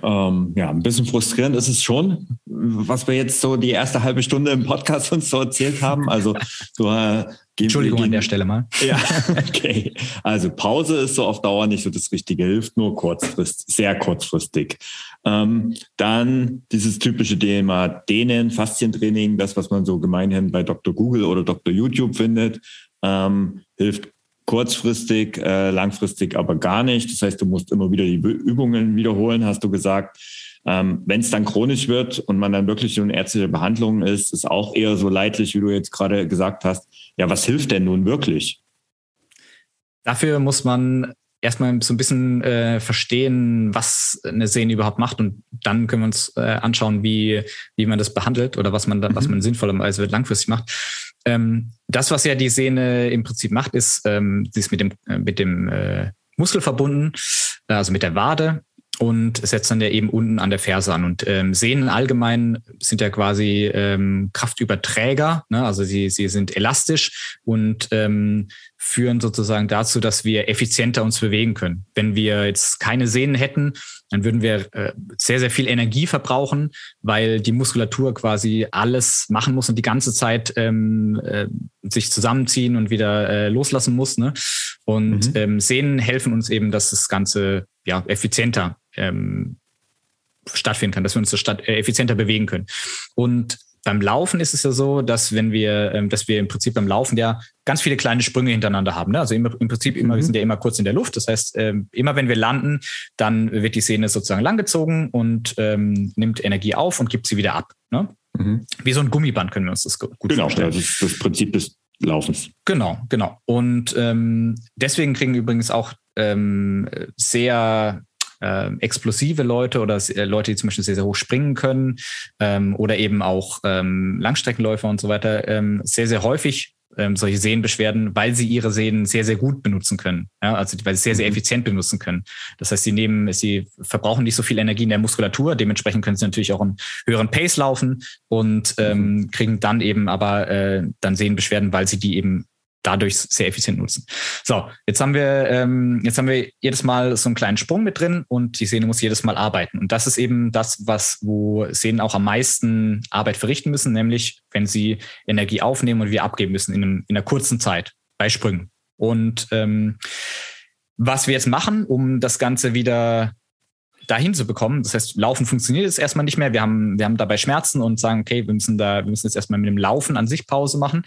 ähm, ja, ein bisschen frustrierend ist es schon, was wir jetzt so die erste halbe Stunde im Podcast uns so erzählt haben. Also so äh, Entschuldigung an der Stelle mal. Ja, okay. Also Pause ist so auf Dauer nicht so das Richtige, hilft nur kurzfristig, sehr kurzfristig. Ähm, dann dieses typische Thema Dehnen, Faszientraining, das, was man so gemeinhin bei Dr. Google oder Dr. YouTube findet, ähm, hilft kurzfristig, äh, langfristig aber gar nicht. Das heißt, du musst immer wieder die Übungen wiederholen, hast du gesagt. Ähm, Wenn es dann chronisch wird und man dann wirklich in ärztlicher Behandlung ist, ist auch eher so leidlich, wie du jetzt gerade gesagt hast. Ja, was hilft denn nun wirklich? Dafür muss man erstmal so ein bisschen äh, verstehen, was eine Sehne überhaupt macht und dann können wir uns äh, anschauen, wie, wie man das behandelt oder was man da, mhm. was man sinnvollerweise langfristig macht. Ähm, das, was ja die Sehne im Prinzip macht, ist, ähm, sie ist mit dem, äh, mit dem äh, Muskel verbunden, also mit der Wade und setzt dann ja eben unten an der Ferse an. Und ähm, Sehnen allgemein sind ja quasi ähm, Kraftüberträger, ne? also sie, sie sind elastisch und ähm, führen sozusagen dazu, dass wir effizienter uns bewegen können. Wenn wir jetzt keine Sehnen hätten, dann würden wir äh, sehr, sehr viel Energie verbrauchen, weil die Muskulatur quasi alles machen muss und die ganze Zeit ähm, äh, sich zusammenziehen und wieder äh, loslassen muss. Ne? Und mhm. ähm, Sehnen helfen uns eben, dass das Ganze ja, effizienter ähm, stattfinden kann, dass wir uns so statt, äh, effizienter bewegen können. Und beim Laufen ist es ja so, dass wenn wir, ähm, dass wir im Prinzip beim Laufen ja ganz viele kleine Sprünge hintereinander haben. Ne? Also immer, im Prinzip immer, mhm. wir sind ja immer kurz in der Luft. Das heißt, ähm, immer wenn wir landen, dann wird die Sehne sozusagen langgezogen und ähm, nimmt Energie auf und gibt sie wieder ab. Ne? Mhm. Wie so ein Gummiband können wir uns das gut genau, vorstellen. Genau, das ist das Prinzip des Laufens. Genau, genau. Und ähm, deswegen kriegen übrigens auch ähm, sehr äh, explosive Leute oder äh, Leute, die zum Beispiel sehr, sehr hoch springen können ähm, oder eben auch ähm, Langstreckenläufer und so weiter, ähm, sehr, sehr häufig ähm, solche Sehnenbeschwerden, weil sie ihre Sehnen sehr, sehr gut benutzen können. Ja, also weil sie sehr, sehr mhm. effizient benutzen können. Das heißt, sie nehmen, sie verbrauchen nicht so viel Energie in der Muskulatur, dementsprechend können sie natürlich auch einen höheren Pace laufen und ähm, mhm. kriegen dann eben aber äh, dann Sehnenbeschwerden, weil sie die eben dadurch sehr effizient nutzen. So, jetzt haben wir, ähm, jetzt haben wir jedes Mal so einen kleinen Sprung mit drin und die Sehne muss jedes Mal arbeiten. Und das ist eben das, was, wo Sehnen auch am meisten Arbeit verrichten müssen, nämlich wenn sie Energie aufnehmen und wir abgeben müssen in, einem, in einer kurzen Zeit bei Sprüngen. Und ähm, was wir jetzt machen, um das Ganze wieder dahin zu bekommen. Das heißt, Laufen funktioniert jetzt erstmal nicht mehr. Wir haben, wir haben dabei Schmerzen und sagen, okay, wir müssen da, wir müssen jetzt erstmal mit dem Laufen an sich Pause machen.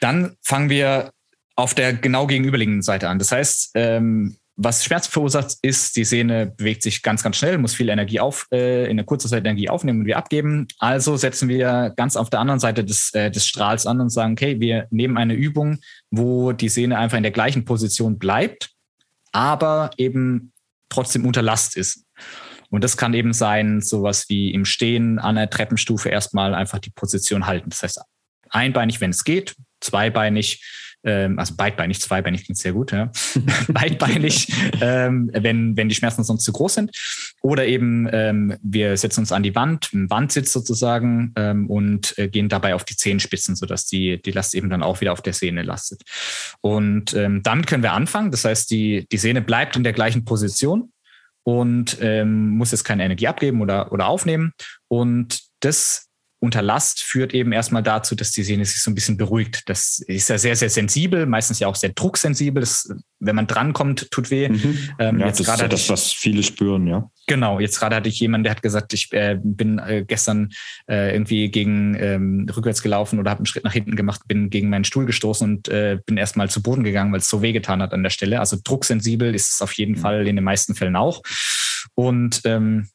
Dann fangen wir auf der genau gegenüberliegenden Seite an. Das heißt, ähm, was Schmerzen verursacht, ist, die Sehne bewegt sich ganz, ganz schnell, muss viel Energie auf, äh, in einer kurzen Zeit Energie aufnehmen und wir abgeben. Also setzen wir ganz auf der anderen Seite des, äh, des Strahls an und sagen, okay, wir nehmen eine Übung, wo die Sehne einfach in der gleichen Position bleibt, aber eben trotzdem unter Last ist. Und das kann eben sein, sowas wie im Stehen an der Treppenstufe erstmal einfach die Position halten. Das heißt, einbeinig, wenn es geht, zweibeinig, ähm, also beidbeinig, zweibeinig klingt sehr gut, ja. beidbeinig, ähm, wenn, wenn die Schmerzen sonst zu groß sind. Oder eben ähm, wir setzen uns an die Wand, im Wandsitz sozusagen ähm, und äh, gehen dabei auf die Zehenspitzen, sodass die, die Last eben dann auch wieder auf der Sehne lastet. Und ähm, damit können wir anfangen. Das heißt, die, die Sehne bleibt in der gleichen Position und ähm, muss jetzt keine Energie abgeben oder, oder aufnehmen. Und das unter Last führt eben erstmal dazu, dass die Sehne sich so ein bisschen beruhigt. Das ist ja sehr, sehr sensibel, meistens ja auch sehr drucksensibel. Das, wenn man drankommt, tut weh. Mhm. Ähm, ja, jetzt das ist ja das, was viele spüren, ja. Genau, jetzt gerade hatte ich jemanden, der hat gesagt, ich äh, bin äh, gestern äh, irgendwie gegen ähm, rückwärts gelaufen oder habe einen Schritt nach hinten gemacht, bin gegen meinen Stuhl gestoßen und äh, bin erstmal zu Boden gegangen, weil es so wehgetan hat an der Stelle. Also drucksensibel ist es auf jeden mhm. Fall in den meisten Fällen auch. Und ähm,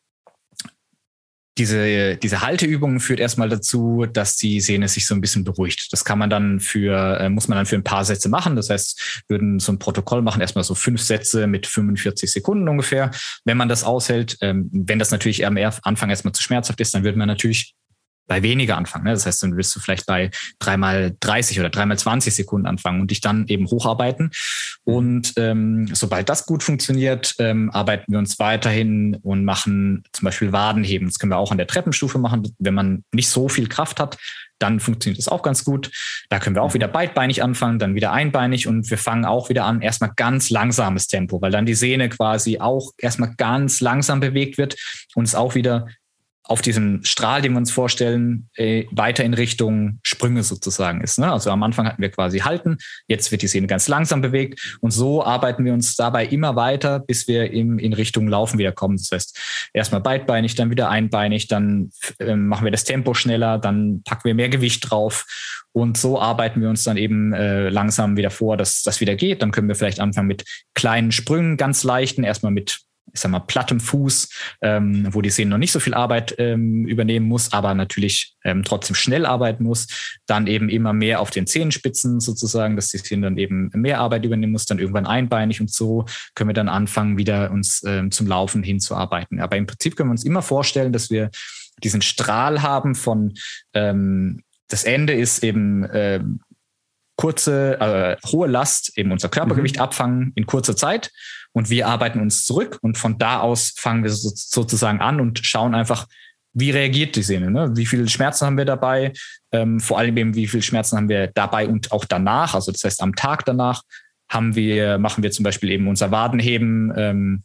diese, diese Halteübung führt erstmal dazu, dass die Sehne sich so ein bisschen beruhigt. Das kann man dann für, äh, muss man dann für ein paar Sätze machen. Das heißt, würden so ein Protokoll machen, erstmal so fünf Sätze mit 45 Sekunden ungefähr. Wenn man das aushält, ähm, wenn das natürlich am Anfang erstmal zu schmerzhaft ist, dann würde man natürlich bei weniger anfangen. Ne? Das heißt, dann wirst du vielleicht bei dreimal 30 oder dreimal 20 Sekunden anfangen und dich dann eben hocharbeiten. Und ähm, sobald das gut funktioniert, ähm, arbeiten wir uns weiterhin und machen zum Beispiel Wadenheben. Das können wir auch an der Treppenstufe machen. Wenn man nicht so viel Kraft hat, dann funktioniert das auch ganz gut. Da können wir auch wieder beidbeinig anfangen, dann wieder einbeinig und wir fangen auch wieder an, erstmal ganz langsames Tempo, weil dann die Sehne quasi auch erstmal ganz langsam bewegt wird und es auch wieder auf diesem Strahl, den wir uns vorstellen, äh, weiter in Richtung Sprünge sozusagen ist. Ne? Also am Anfang hatten wir quasi halten, jetzt wird die Sehne ganz langsam bewegt und so arbeiten wir uns dabei immer weiter, bis wir im, in Richtung Laufen wieder kommen. Das heißt, erstmal beidbeinig, dann wieder einbeinig, dann äh, machen wir das Tempo schneller, dann packen wir mehr Gewicht drauf und so arbeiten wir uns dann eben äh, langsam wieder vor, dass das wieder geht. Dann können wir vielleicht anfangen mit kleinen Sprüngen, ganz leichten, erstmal mit ich sag mal, plattem Fuß, ähm, wo die Sehne noch nicht so viel Arbeit ähm, übernehmen muss, aber natürlich ähm, trotzdem schnell arbeiten muss. Dann eben immer mehr auf den Zehenspitzen sozusagen, dass die Sehne dann eben mehr Arbeit übernehmen muss, dann irgendwann einbeinig und so können wir dann anfangen, wieder uns ähm, zum Laufen hinzuarbeiten. Aber im Prinzip können wir uns immer vorstellen, dass wir diesen Strahl haben von ähm, das Ende ist eben äh, kurze, äh, hohe Last, eben unser Körpergewicht mhm. abfangen in kurzer Zeit und wir arbeiten uns zurück und von da aus fangen wir so, sozusagen an und schauen einfach, wie reagiert die Sehne, ne? wie viele Schmerzen haben wir dabei, ähm, vor allem eben, wie viele Schmerzen haben wir dabei und auch danach, also das heißt am Tag danach haben wir, machen wir zum Beispiel eben unser Wadenheben ähm,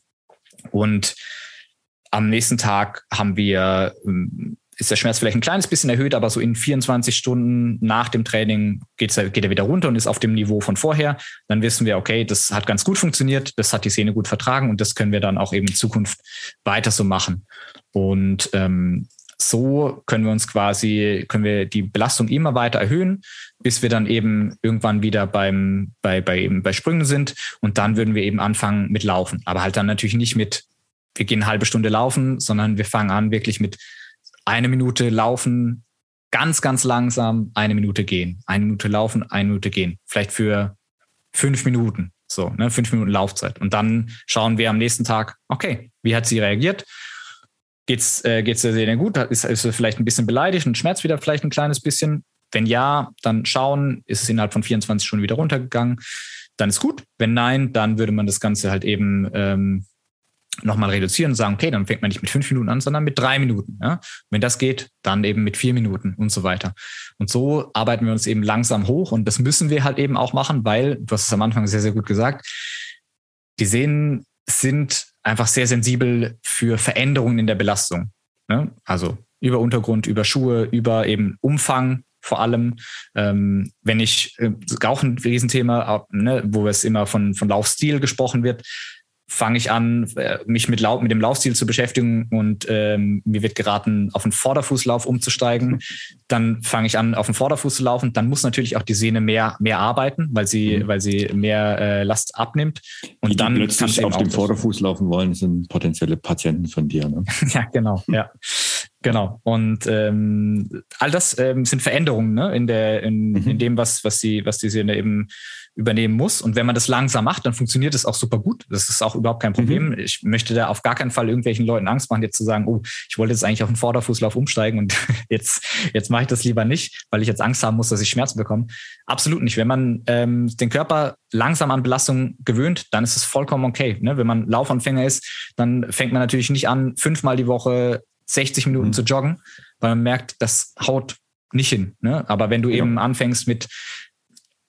und am nächsten Tag haben wir ähm, ist der Schmerz vielleicht ein kleines bisschen erhöht, aber so in 24 Stunden nach dem Training geht er wieder runter und ist auf dem Niveau von vorher. Dann wissen wir, okay, das hat ganz gut funktioniert, das hat die Szene gut vertragen und das können wir dann auch eben in Zukunft weiter so machen. Und ähm, so können wir uns quasi, können wir die Belastung immer weiter erhöhen, bis wir dann eben irgendwann wieder beim, bei, bei, eben bei Sprüngen sind. Und dann würden wir eben anfangen mit Laufen. Aber halt dann natürlich nicht mit, wir gehen eine halbe Stunde laufen, sondern wir fangen an wirklich mit eine Minute laufen, ganz, ganz langsam, eine Minute gehen, eine Minute laufen, eine Minute gehen. Vielleicht für fünf Minuten. So, ne, fünf Minuten Laufzeit. Und dann schauen wir am nächsten Tag, okay, wie hat sie reagiert? Geht's, äh, geht's der Seele gut? Ist, ist sie vielleicht ein bisschen beleidigt und schmerzt wieder vielleicht ein kleines bisschen? Wenn ja, dann schauen, ist es innerhalb von 24 Stunden wieder runtergegangen. Dann ist gut. Wenn nein, dann würde man das Ganze halt eben ähm, nochmal reduzieren und sagen, okay, dann fängt man nicht mit fünf Minuten an, sondern mit drei Minuten. Ja? Wenn das geht, dann eben mit vier Minuten und so weiter. Und so arbeiten wir uns eben langsam hoch und das müssen wir halt eben auch machen, weil, du hast es am Anfang sehr, sehr gut gesagt, die Sehnen sind einfach sehr sensibel für Veränderungen in der Belastung. Ne? Also über Untergrund, über Schuhe, über eben Umfang vor allem. Ähm, wenn ich, äh, auch ein Riesenthema, ne, wo es immer von, von Laufstil gesprochen wird, fange ich an, äh, mich mit, Lauf, mit dem Laufstil zu beschäftigen und ähm, mir wird geraten, auf den Vorderfußlauf umzusteigen. Dann fange ich an, auf den Vorderfuß zu laufen. Dann muss natürlich auch die Sehne mehr, mehr arbeiten, weil sie, mhm. weil sie mehr äh, Last abnimmt. Und die, dann die plötzlich auf dem Vorderfuß laufen wollen, sind potenzielle Patienten von dir. Ne? ja, genau, ja. Genau. Und ähm, all das ähm, sind Veränderungen ne? in, der, in, mhm. in dem, was, was, die, was die Sehne eben übernehmen muss. Und wenn man das langsam macht, dann funktioniert es auch super gut. Das ist auch überhaupt kein Problem. Mhm. Ich möchte da auf gar keinen Fall irgendwelchen Leuten Angst machen, jetzt zu sagen, oh, ich wollte jetzt eigentlich auf den Vorderfußlauf umsteigen und jetzt, jetzt mache ich das lieber nicht, weil ich jetzt Angst haben muss, dass ich Schmerzen bekomme. Absolut nicht. Wenn man ähm, den Körper langsam an Belastung gewöhnt, dann ist es vollkommen okay. Ne? Wenn man Laufanfänger ist, dann fängt man natürlich nicht an, fünfmal die Woche 60 Minuten mhm. zu joggen, weil man merkt, das haut nicht hin. Ne? Aber wenn du ja. eben anfängst mit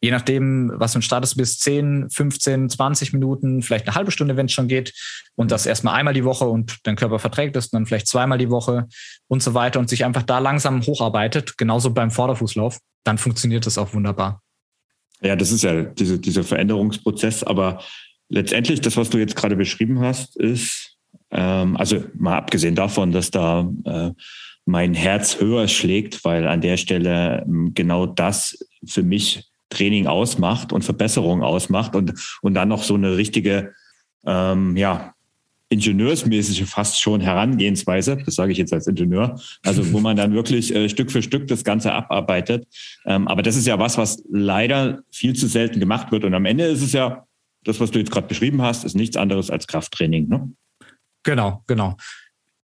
je nachdem, was für ein Status bist, 10, 15, 20 Minuten, vielleicht eine halbe Stunde, wenn es schon geht. Und das erstmal einmal die Woche und dein Körper verträgt es, dann vielleicht zweimal die Woche und so weiter und sich einfach da langsam hocharbeitet, genauso beim Vorderfußlauf, dann funktioniert das auch wunderbar. Ja, das ist ja diese, dieser Veränderungsprozess, aber letztendlich das, was du jetzt gerade beschrieben hast, ist, ähm, also mal abgesehen davon, dass da äh, mein Herz höher schlägt, weil an der Stelle ähm, genau das für mich Training ausmacht und Verbesserung ausmacht und, und dann noch so eine richtige, ähm, ja, ingenieursmäßige fast schon Herangehensweise, das sage ich jetzt als Ingenieur, also wo man dann wirklich äh, Stück für Stück das Ganze abarbeitet. Ähm, aber das ist ja was, was leider viel zu selten gemacht wird. Und am Ende ist es ja, das, was du jetzt gerade beschrieben hast, ist nichts anderes als Krafttraining. Ne? Genau, genau.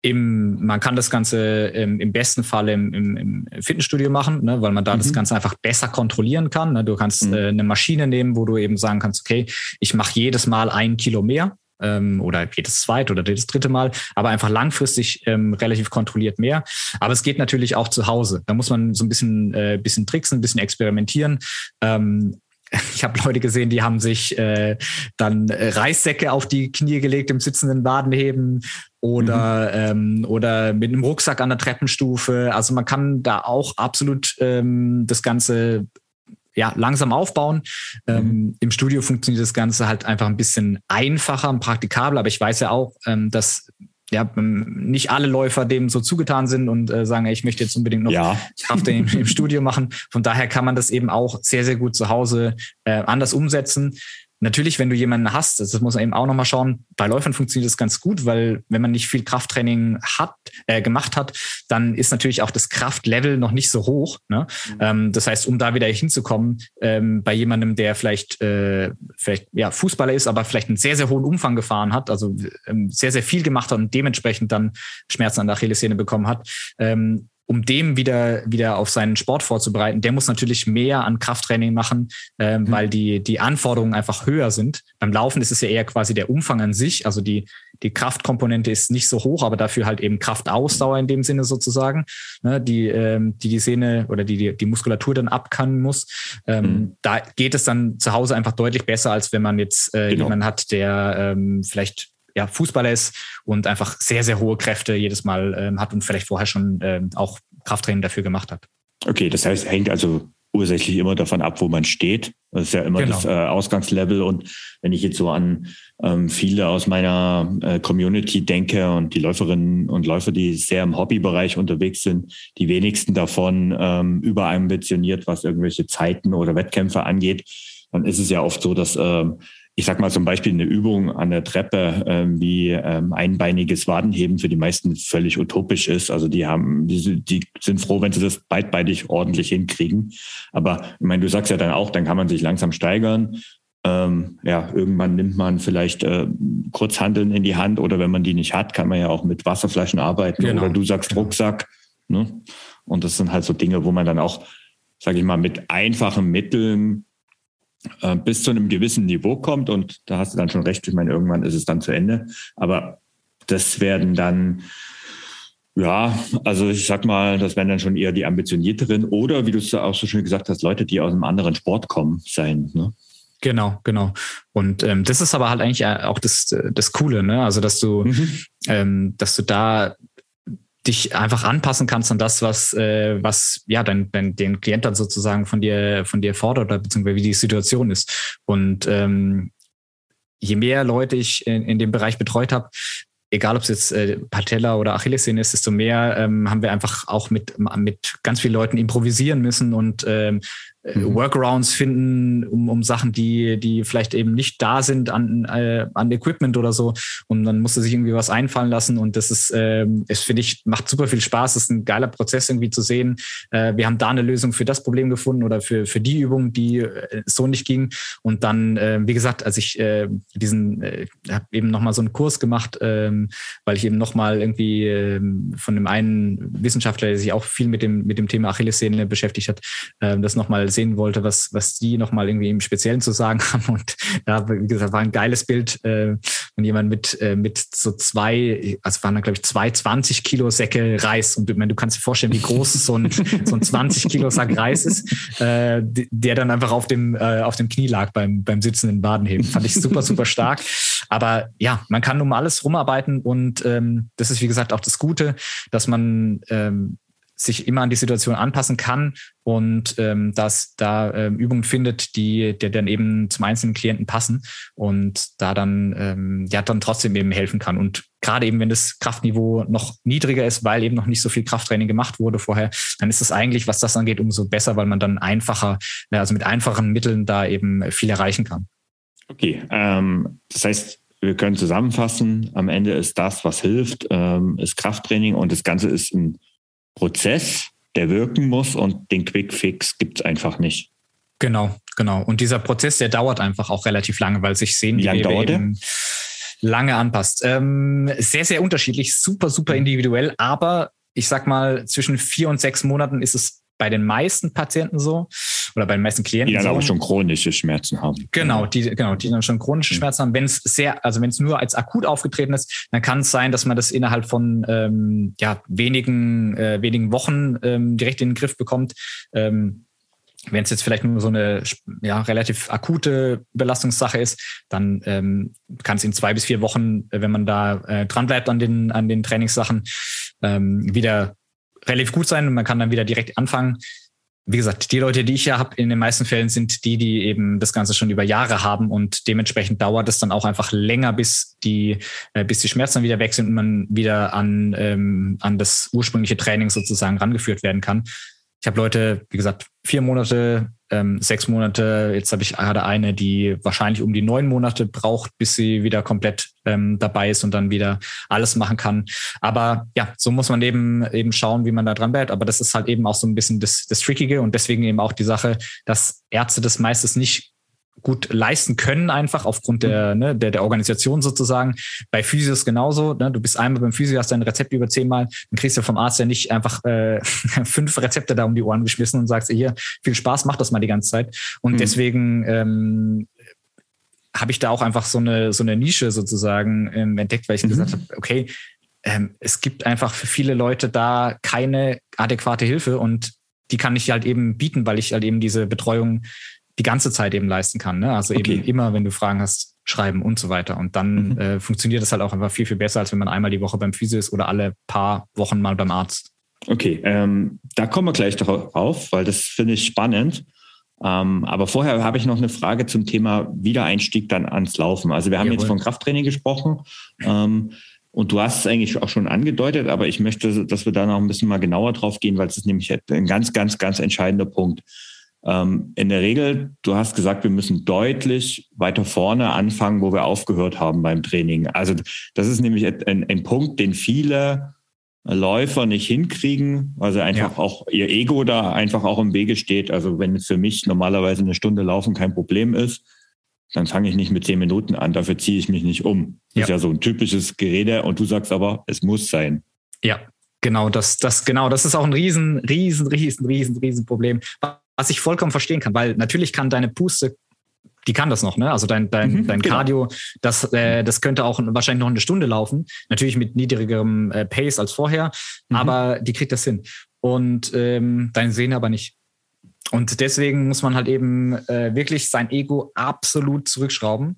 Im, man kann das Ganze im, im besten Fall im, im, im, Fitnessstudio machen, ne, weil man da mhm. das Ganze einfach besser kontrollieren kann. Ne. Du kannst mhm. äh, eine Maschine nehmen, wo du eben sagen kannst, okay, ich mache jedes Mal ein Kilo mehr ähm, oder jedes zweite oder jedes dritte Mal, aber einfach langfristig ähm, relativ kontrolliert mehr. Aber es geht natürlich auch zu Hause. Da muss man so ein bisschen, äh, bisschen tricksen, ein bisschen experimentieren. Ähm, ich habe Leute gesehen, die haben sich äh, dann Reissäcke auf die Knie gelegt im sitzenden Badenheben oder, mhm. ähm, oder mit einem Rucksack an der Treppenstufe. Also man kann da auch absolut ähm, das Ganze ja, langsam aufbauen. Mhm. Ähm, Im Studio funktioniert das Ganze halt einfach ein bisschen einfacher und praktikabler, aber ich weiß ja auch, ähm, dass ja, ähm, nicht alle Läufer dem so zugetan sind und äh, sagen, ey, ich möchte jetzt unbedingt noch ja. Kraft im, im, Studio machen. Von daher kann man das eben auch sehr, sehr gut zu Hause äh, anders umsetzen. Natürlich, wenn du jemanden hast, das muss man eben auch nochmal schauen, bei Läufern funktioniert das ganz gut, weil wenn man nicht viel Krafttraining hat, äh, gemacht hat, dann ist natürlich auch das Kraftlevel noch nicht so hoch. Ne? Mhm. Ähm, das heißt, um da wieder hinzukommen, ähm, bei jemandem, der vielleicht, äh, vielleicht ja, Fußballer ist, aber vielleicht einen sehr, sehr hohen Umfang gefahren hat, also ähm, sehr, sehr viel gemacht hat und dementsprechend dann Schmerzen an der Achillessehne bekommen hat, ähm, um dem wieder, wieder auf seinen Sport vorzubereiten, der muss natürlich mehr an Krafttraining machen, ähm, mhm. weil die, die Anforderungen einfach höher sind. Beim Laufen ist es ja eher quasi der Umfang an sich, also die, die Kraftkomponente ist nicht so hoch, aber dafür halt eben Kraftausdauer in dem Sinne sozusagen, ne, die, ähm, die die Sehne oder die, die, die Muskulatur dann abkannen muss. Ähm, mhm. Da geht es dann zu Hause einfach deutlich besser, als wenn man jetzt äh, genau. jemanden hat, der ähm, vielleicht ja, Fußballer ist und einfach sehr, sehr hohe Kräfte jedes Mal ähm, hat und vielleicht vorher schon ähm, auch Krafttraining dafür gemacht hat. Okay, das heißt, hängt also ursächlich immer davon ab, wo man steht. Das ist ja immer genau. das äh, Ausgangslevel. Und wenn ich jetzt so an ähm, viele aus meiner äh, Community denke und die Läuferinnen und Läufer, die sehr im Hobbybereich unterwegs sind, die wenigsten davon ähm, überambitioniert, was irgendwelche Zeiten oder Wettkämpfe angeht, dann ist es ja oft so, dass ähm, ich sag mal zum Beispiel eine Übung an der Treppe ähm, wie ähm, einbeiniges Wadenheben für die meisten völlig utopisch ist. Also die haben, die, die sind froh, wenn sie das beidbeinig ordentlich hinkriegen. Aber ich meine, du sagst ja dann auch, dann kann man sich langsam steigern. Ähm, ja, irgendwann nimmt man vielleicht äh, Kurzhandeln in die Hand oder wenn man die nicht hat, kann man ja auch mit Wasserflaschen arbeiten. Genau. Oder du sagst genau. Rucksack. Ne? Und das sind halt so Dinge, wo man dann auch, sage ich mal, mit einfachen Mitteln äh, bis zu einem gewissen Niveau kommt. Und da hast du dann schon recht. Ich meine, irgendwann ist es dann zu Ende. Aber das werden dann, ja, also ich sag mal, das werden dann schon eher die ambitionierteren oder, wie du es auch so schön gesagt hast, Leute, die aus einem anderen Sport kommen, sein. Ne? Genau, genau. Und ähm, das ist aber halt eigentlich auch das, das Coole, ne? Also dass du, mhm. ähm, dass du da dich einfach anpassen kannst an das, was, äh, was ja dein, dein, den Klient dann sozusagen von dir, von dir fordert oder beziehungsweise wie die Situation ist. Und ähm, je mehr Leute ich in, in dem Bereich betreut habe, egal ob es jetzt äh, Patella oder Achillessehne ist, desto mehr ähm, haben wir einfach auch mit, mit ganz vielen Leuten improvisieren müssen und ähm, äh, mhm. Workarounds finden, um, um Sachen, die, die vielleicht eben nicht da sind an, äh, an Equipment oder so. Und dann musste sich irgendwie was einfallen lassen. Und das ist, äh, es finde ich, macht super viel Spaß. Es ist ein geiler Prozess irgendwie zu sehen. Äh, wir haben da eine Lösung für das Problem gefunden oder für, für die Übung, die äh, so nicht ging. Und dann, äh, wie gesagt, als ich äh, diesen, äh, habe eben nochmal so einen Kurs gemacht, äh, weil ich eben nochmal irgendwie äh, von dem einen Wissenschaftler, der sich auch viel mit dem, mit dem Thema Achillessehne beschäftigt hat, äh, das nochmal sehen wollte, was, was die nochmal irgendwie im Speziellen zu sagen haben. Und da, wie gesagt, war ein geiles Bild äh, von jemand mit, äh, mit so zwei, also waren da, glaube ich, zwei 20 Kilo Säcke Reis. Und du, du kannst dir vorstellen, wie groß so ein, so ein 20 Kilo Sack Reis ist, äh, der dann einfach auf dem, äh, auf dem Knie lag beim, beim Sitzen in Badenheben. Fand ich super, super stark. Aber ja, man kann um alles rumarbeiten und ähm, das ist, wie gesagt, auch das Gute, dass man ähm, sich immer an die Situation anpassen kann und ähm, dass da ähm, Übungen findet, die der dann eben zum einzelnen Klienten passen und da dann ähm, ja dann trotzdem eben helfen kann. Und gerade eben, wenn das Kraftniveau noch niedriger ist, weil eben noch nicht so viel Krafttraining gemacht wurde vorher, dann ist es eigentlich, was das angeht, umso besser, weil man dann einfacher, also mit einfachen Mitteln da eben viel erreichen kann. Okay, ähm, das heißt, wir können zusammenfassen, am Ende ist das, was hilft, ähm, ist Krafttraining und das Ganze ist ein Prozess, der wirken muss und den Quick Fix gibt es einfach nicht. Genau, genau. Und dieser Prozess, der dauert einfach auch relativ lange, weil sich sehen, Wie lange dauert der? lange anpasst. Ähm, sehr, sehr unterschiedlich, super, super individuell, aber ich sag mal, zwischen vier und sechs Monaten ist es bei den meisten Patienten so oder bei den meisten Klienten. Die dann so. aber schon chronische Schmerzen haben. Genau, die, genau, die dann schon chronische mhm. Schmerzen haben. Wenn es sehr, also wenn es nur als akut aufgetreten ist, dann kann es sein, dass man das innerhalb von ähm, ja, wenigen, äh, wenigen Wochen ähm, direkt in den Griff bekommt. Ähm, wenn es jetzt vielleicht nur so eine ja, relativ akute Belastungssache ist, dann ähm, kann es in zwei bis vier Wochen, wenn man da äh, dran bleibt an den, an den Trainingssachen, ähm, wieder relativ gut sein und man kann dann wieder direkt anfangen. Wie gesagt, die Leute, die ich ja habe, in den meisten Fällen sind die, die eben das Ganze schon über Jahre haben und dementsprechend dauert es dann auch einfach länger, bis die, äh, bis die Schmerzen wieder weg sind und man wieder an, ähm, an das ursprüngliche Training sozusagen rangeführt werden kann. Ich habe Leute, wie gesagt, vier Monate, ähm, sechs Monate. Jetzt habe ich gerade eine, die wahrscheinlich um die neun Monate braucht, bis sie wieder komplett ähm, dabei ist und dann wieder alles machen kann. Aber ja, so muss man eben eben schauen, wie man da dran bleibt. Aber das ist halt eben auch so ein bisschen das, das Trickige und deswegen eben auch die Sache, dass Ärzte das meistens nicht gut leisten können, einfach aufgrund der, ne, der, der Organisation sozusagen. Bei Physios genauso. Ne? Du bist einmal beim Physio, hast dein Rezept über zehnmal, dann kriegst du vom Arzt ja nicht einfach äh, fünf Rezepte da um die Ohren geschmissen und sagst, hier, viel Spaß, mach das mal die ganze Zeit. Und mhm. deswegen ähm, habe ich da auch einfach so eine, so eine Nische sozusagen ähm, entdeckt, weil ich mhm. gesagt habe, okay, ähm, es gibt einfach für viele Leute da keine adäquate Hilfe und die kann ich halt eben bieten, weil ich halt eben diese Betreuung die ganze Zeit eben leisten kann. Ne? Also okay. eben immer, wenn du Fragen hast, schreiben und so weiter. Und dann mhm. äh, funktioniert das halt auch einfach viel, viel besser, als wenn man einmal die Woche beim Physio ist oder alle paar Wochen mal beim Arzt. Okay, ähm, da kommen wir gleich drauf, weil das finde ich spannend. Ähm, aber vorher habe ich noch eine Frage zum Thema Wiedereinstieg dann ans Laufen. Also wir haben Jawohl. jetzt von Krafttraining gesprochen. Ähm, und du hast es eigentlich auch schon angedeutet, aber ich möchte, dass wir da noch ein bisschen mal genauer drauf gehen, weil es ist nämlich ein ganz, ganz, ganz entscheidender Punkt. Ähm, in der Regel, du hast gesagt, wir müssen deutlich weiter vorne anfangen, wo wir aufgehört haben beim Training. Also das ist nämlich ein, ein Punkt, den viele Läufer nicht hinkriegen, also einfach ja. auch ihr Ego da einfach auch im Wege steht. Also wenn für mich normalerweise eine Stunde laufen kein Problem ist, dann fange ich nicht mit zehn Minuten an, dafür ziehe ich mich nicht um. Das ja. ist ja so ein typisches Gerede und du sagst aber, es muss sein. Ja, genau, das, das, genau, das ist auch ein riesen, riesen, riesen, riesen, riesen Problem, was ich vollkommen verstehen kann, weil natürlich kann deine Puste die kann das noch, ne? Also dein, dein, mhm, dein genau. Cardio, das, äh, das könnte auch wahrscheinlich noch eine Stunde laufen. Natürlich mit niedrigerem äh, Pace als vorher, mhm. aber die kriegt das hin. Und ähm, deine Sehne aber nicht. Und deswegen muss man halt eben äh, wirklich sein Ego absolut zurückschrauben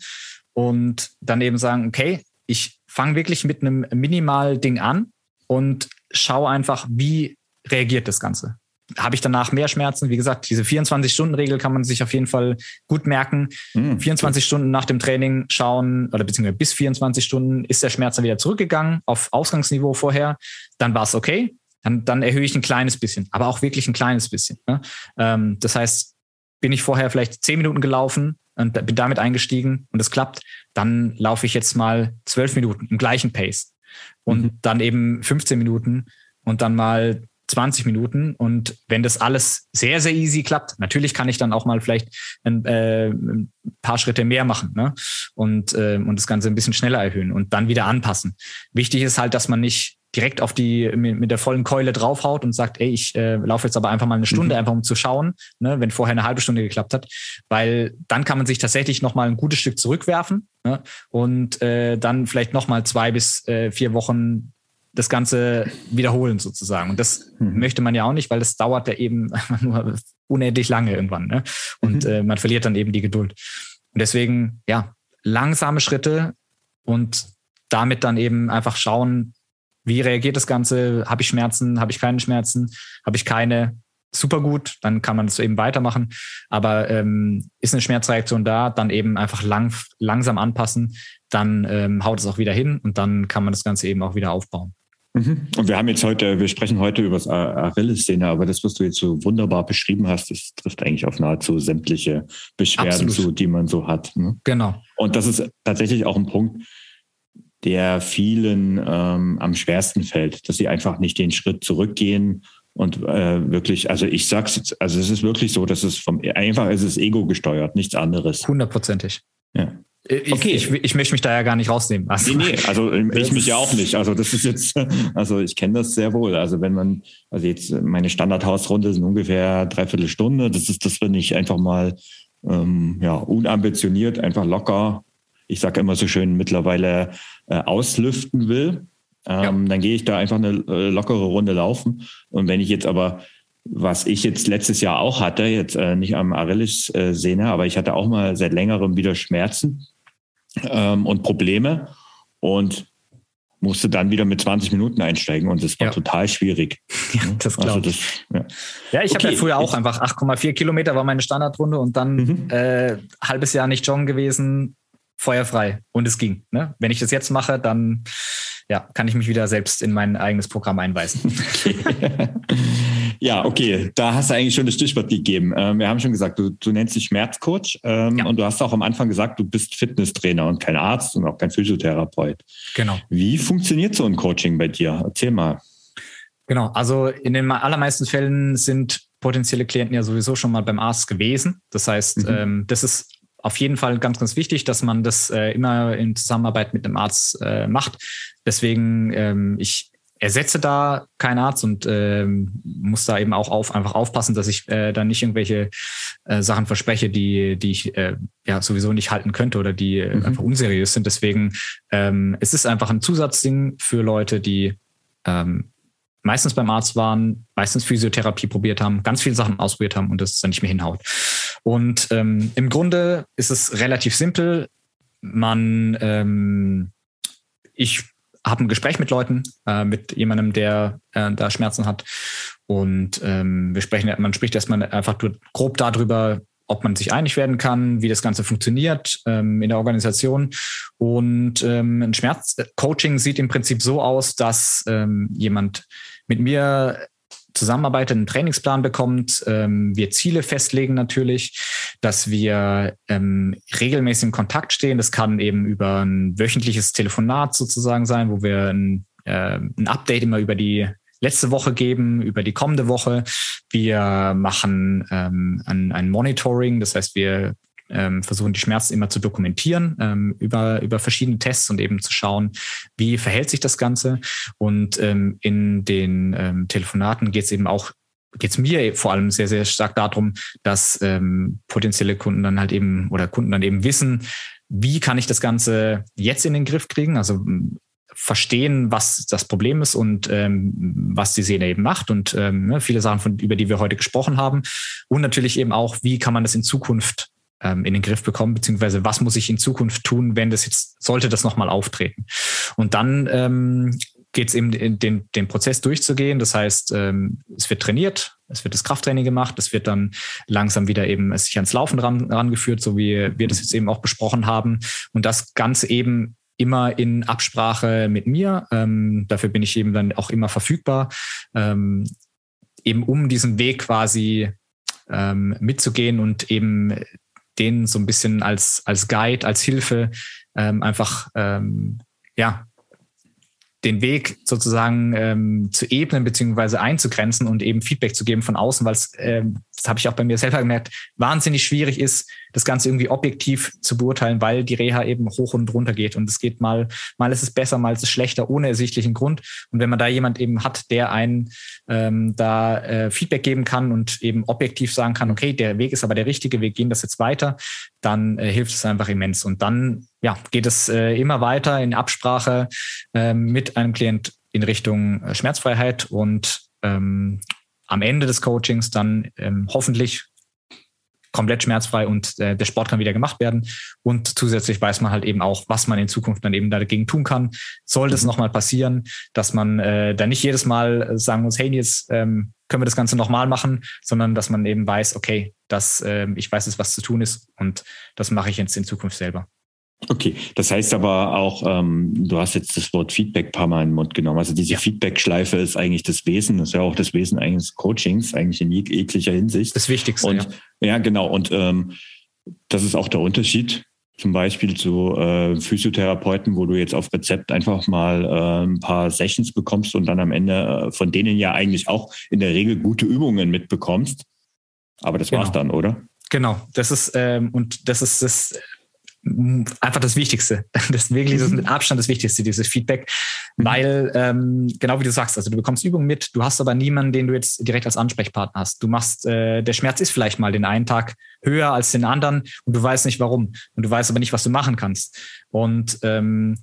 und dann eben sagen, okay, ich fange wirklich mit einem Minimal-Ding an und schaue einfach, wie reagiert das Ganze. Habe ich danach mehr Schmerzen? Wie gesagt, diese 24-Stunden-Regel kann man sich auf jeden Fall gut merken. Mhm. 24 Stunden nach dem Training schauen oder beziehungsweise bis 24 Stunden ist der Schmerz dann wieder zurückgegangen auf Ausgangsniveau vorher. Dann war es okay dann, dann erhöhe ich ein kleines bisschen, aber auch wirklich ein kleines bisschen. Ne? Ähm, das heißt, bin ich vorher vielleicht zehn Minuten gelaufen und bin damit eingestiegen und es klappt, dann laufe ich jetzt mal zwölf Minuten im gleichen Pace und mhm. dann eben 15 Minuten und dann mal 20 Minuten. Und wenn das alles sehr, sehr easy klappt, natürlich kann ich dann auch mal vielleicht ein, äh, ein paar Schritte mehr machen ne? und, äh, und das Ganze ein bisschen schneller erhöhen und dann wieder anpassen. Wichtig ist halt, dass man nicht direkt auf die mit, der vollen Keule draufhaut und sagt, ey, ich äh, laufe jetzt aber einfach mal eine Stunde, mhm. einfach um zu schauen, ne, wenn vorher eine halbe Stunde geklappt hat, weil dann kann man sich tatsächlich noch mal ein gutes Stück zurückwerfen ne, und äh, dann vielleicht noch mal zwei bis äh, vier Wochen das Ganze wiederholen sozusagen. Und das mhm. möchte man ja auch nicht, weil das dauert ja eben nur unendlich lange irgendwann. Ne? Und mhm. äh, man verliert dann eben die Geduld. Und deswegen, ja, langsame Schritte und damit dann eben einfach schauen, wie reagiert das Ganze? Habe ich Schmerzen? Habe ich keine Schmerzen? Habe ich keine? Super gut, dann kann man das eben weitermachen. Aber ähm, ist eine Schmerzreaktion da, dann eben einfach lang, langsam anpassen, dann ähm, haut es auch wieder hin und dann kann man das Ganze eben auch wieder aufbauen. Mhm. Und wir haben jetzt heute, wir sprechen heute über das Achilles-Szene, aber das, was du jetzt so wunderbar beschrieben hast, das trifft eigentlich auf nahezu sämtliche Beschwerden zu, die man so hat. Ne? Genau. Und das ist tatsächlich auch ein Punkt, der vielen ähm, am schwersten fällt, dass sie einfach nicht den Schritt zurückgehen und äh, wirklich, also ich sag's jetzt, also es ist wirklich so, dass es vom einfach ist es Ego gesteuert, nichts anderes. Hundertprozentig. Ja. Ich, okay. Ich, ich, möchte mich da ja gar nicht rausnehmen. Also, nee, nee, also ich mich ja auch nicht. Also das ist jetzt, also ich kenne das sehr wohl. Also wenn man, also jetzt meine Standardhausrunde sind ungefähr dreiviertel Stunde. Das ist das, wenn ich einfach mal ähm, ja unambitioniert, einfach locker ich sage immer so schön, mittlerweile äh, auslüften will, ähm, ja. dann gehe ich da einfach eine äh, lockere Runde laufen. Und wenn ich jetzt aber, was ich jetzt letztes Jahr auch hatte, jetzt äh, nicht am Arillis-Sehne, aber ich hatte auch mal seit längerem wieder Schmerzen ähm, und Probleme und musste dann wieder mit 20 Minuten einsteigen und das war ja. total schwierig. Ja, das glaube also ich. ja. ja, ich okay. habe ja früher auch einfach 8,4 Kilometer war meine Standardrunde und dann mhm. äh, halbes Jahr nicht joggen gewesen, feuerfrei und es ging. Ne? Wenn ich das jetzt mache, dann ja, kann ich mich wieder selbst in mein eigenes Programm einweisen. Okay. ja, okay, da hast du eigentlich schon das Stichwort gegeben. Ähm, wir haben schon gesagt, du, du nennst dich Schmerzcoach ähm, ja. und du hast auch am Anfang gesagt, du bist Fitnesstrainer und kein Arzt und auch kein Physiotherapeut. Genau. Wie funktioniert so ein Coaching bei dir? Erzähl mal. Genau, also in den allermeisten Fällen sind potenzielle Klienten ja sowieso schon mal beim Arzt gewesen. Das heißt, mhm. ähm, das ist auf jeden Fall ganz, ganz wichtig, dass man das äh, immer in Zusammenarbeit mit einem Arzt äh, macht. Deswegen, ähm, ich ersetze da keinen Arzt und ähm, muss da eben auch auf, einfach aufpassen, dass ich äh, da nicht irgendwelche äh, Sachen verspreche, die, die ich äh, ja sowieso nicht halten könnte oder die äh, mhm. einfach unseriös sind. Deswegen ähm, es ist einfach ein Zusatzding für Leute, die ähm, meistens beim Arzt waren, meistens Physiotherapie probiert haben, ganz viele Sachen ausprobiert haben und das dann nicht mehr hinhaut. Und ähm, im Grunde ist es relativ simpel. Man, ähm, ich habe ein Gespräch mit Leuten, äh, mit jemandem, der äh, da Schmerzen hat. Und ähm, wir sprechen, man spricht erstmal einfach grob darüber, ob man sich einig werden kann, wie das Ganze funktioniert ähm, in der Organisation. Und ähm, ein Schmerzcoaching sieht im Prinzip so aus, dass ähm, jemand mit mir zusammenarbeitet, einen Trainingsplan bekommt, ähm, wir Ziele festlegen natürlich, dass wir ähm, regelmäßig in Kontakt stehen. Das kann eben über ein wöchentliches Telefonat sozusagen sein, wo wir ein, äh, ein Update immer über die letzte Woche geben, über die kommende Woche. Wir machen ähm, ein, ein Monitoring, das heißt, wir ähm, versuchen die Schmerzen immer zu dokumentieren ähm, über, über verschiedene Tests und eben zu schauen, wie verhält sich das Ganze. Und ähm, in den ähm, Telefonaten geht es eben auch geht es mir vor allem sehr, sehr stark darum, dass ähm, potenzielle Kunden dann halt eben oder Kunden dann eben wissen, wie kann ich das Ganze jetzt in den Griff kriegen? Also verstehen, was das Problem ist und ähm, was die Sehne eben macht und ähm, ne, viele Sachen, von, über die wir heute gesprochen haben. Und natürlich eben auch, wie kann man das in Zukunft ähm, in den Griff bekommen, beziehungsweise was muss ich in Zukunft tun, wenn das jetzt, sollte das nochmal auftreten. Und dann ähm, geht es eben in den, den Prozess durchzugehen. Das heißt, ähm, es wird trainiert, es wird das Krafttraining gemacht, es wird dann langsam wieder eben sich ans Laufen ran, rangeführt, so wie wir das jetzt eben auch besprochen haben. Und das Ganze eben immer in Absprache mit mir. Ähm, dafür bin ich eben dann auch immer verfügbar, ähm, eben um diesen Weg quasi ähm, mitzugehen und eben den so ein bisschen als, als Guide, als Hilfe ähm, einfach ähm, ja, den Weg sozusagen ähm, zu ebnen beziehungsweise einzugrenzen und eben Feedback zu geben von außen, weil es, ähm, das habe ich auch bei mir selber gemerkt, wahnsinnig schwierig ist, das Ganze irgendwie objektiv zu beurteilen, weil die Reha eben hoch und runter geht und es geht mal, mal ist es besser, mal ist es schlechter, ohne ersichtlichen Grund. Und wenn man da jemand eben hat, der einen ähm, da äh, Feedback geben kann und eben objektiv sagen kann, okay, der Weg ist aber der richtige, wir gehen das jetzt weiter, dann äh, hilft es einfach immens. Und dann ja, geht es äh, immer weiter in Absprache äh, mit einem Klient in Richtung äh, Schmerzfreiheit und ähm, am Ende des Coachings dann ähm, hoffentlich komplett schmerzfrei und äh, der Sport kann wieder gemacht werden. Und zusätzlich weiß man halt eben auch, was man in Zukunft dann eben dagegen tun kann. Soll das mhm. nochmal passieren, dass man äh, da nicht jedes Mal sagen muss, hey, jetzt ähm, können wir das Ganze nochmal machen, sondern dass man eben weiß, okay, dass äh, ich weiß jetzt, was zu tun ist und das mache ich jetzt in Zukunft selber. Okay, das heißt aber auch, ähm, du hast jetzt das Wort Feedback ein paar Mal in den Mund genommen. Also diese. Feedback-Schleife ist eigentlich das Wesen, das ist ja auch das Wesen eines Coachings, eigentlich in jeglicher Hinsicht. Das Wichtigste. Und, ja. ja, genau. Und ähm, das ist auch der Unterschied zum Beispiel zu äh, Physiotherapeuten, wo du jetzt auf Rezept einfach mal äh, ein paar Sessions bekommst und dann am Ende äh, von denen ja eigentlich auch in der Regel gute Übungen mitbekommst. Aber das genau. war's dann, oder? Genau, das ist ähm, und das ist das einfach das Wichtigste. Das ist wirklich das mit Abstand das Wichtigste, dieses Feedback. Mhm. Weil, ähm, genau wie du sagst, also du bekommst Übungen mit, du hast aber niemanden, den du jetzt direkt als Ansprechpartner hast. Du machst, äh, der Schmerz ist vielleicht mal den einen Tag höher als den anderen und du weißt nicht warum. Und du weißt aber nicht, was du machen kannst. Und ähm,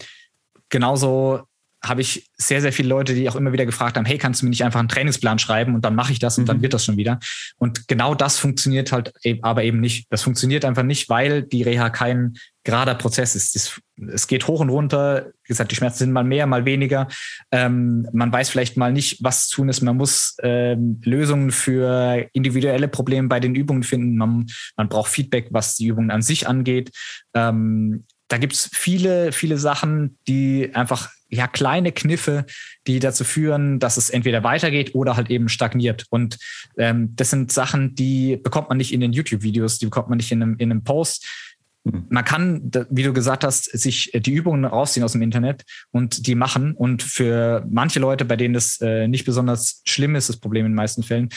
genauso habe ich sehr, sehr viele Leute, die auch immer wieder gefragt haben, hey, kannst du mir nicht einfach einen Trainingsplan schreiben und dann mache ich das und mhm. dann wird das schon wieder. Und genau das funktioniert halt e-, aber eben nicht. Das funktioniert einfach nicht, weil die Reha kein gerader Prozess ist. Es geht hoch und runter. Wie gesagt, die Schmerzen sind mal mehr, mal weniger. Ähm, man weiß vielleicht mal nicht, was zu tun ist. Man muss ähm, Lösungen für individuelle Probleme bei den Übungen finden. Man, man braucht Feedback, was die Übungen an sich angeht. Ähm, da gibt's viele, viele Sachen, die einfach ja kleine Kniffe, die dazu führen, dass es entweder weitergeht oder halt eben stagniert. Und ähm, das sind Sachen, die bekommt man nicht in den YouTube-Videos, die bekommt man nicht in einem, in einem Post. Mhm. Man kann, wie du gesagt hast, sich die Übungen rausziehen aus dem Internet und die machen. Und für manche Leute, bei denen das äh, nicht besonders schlimm ist, das Problem in den meisten Fällen,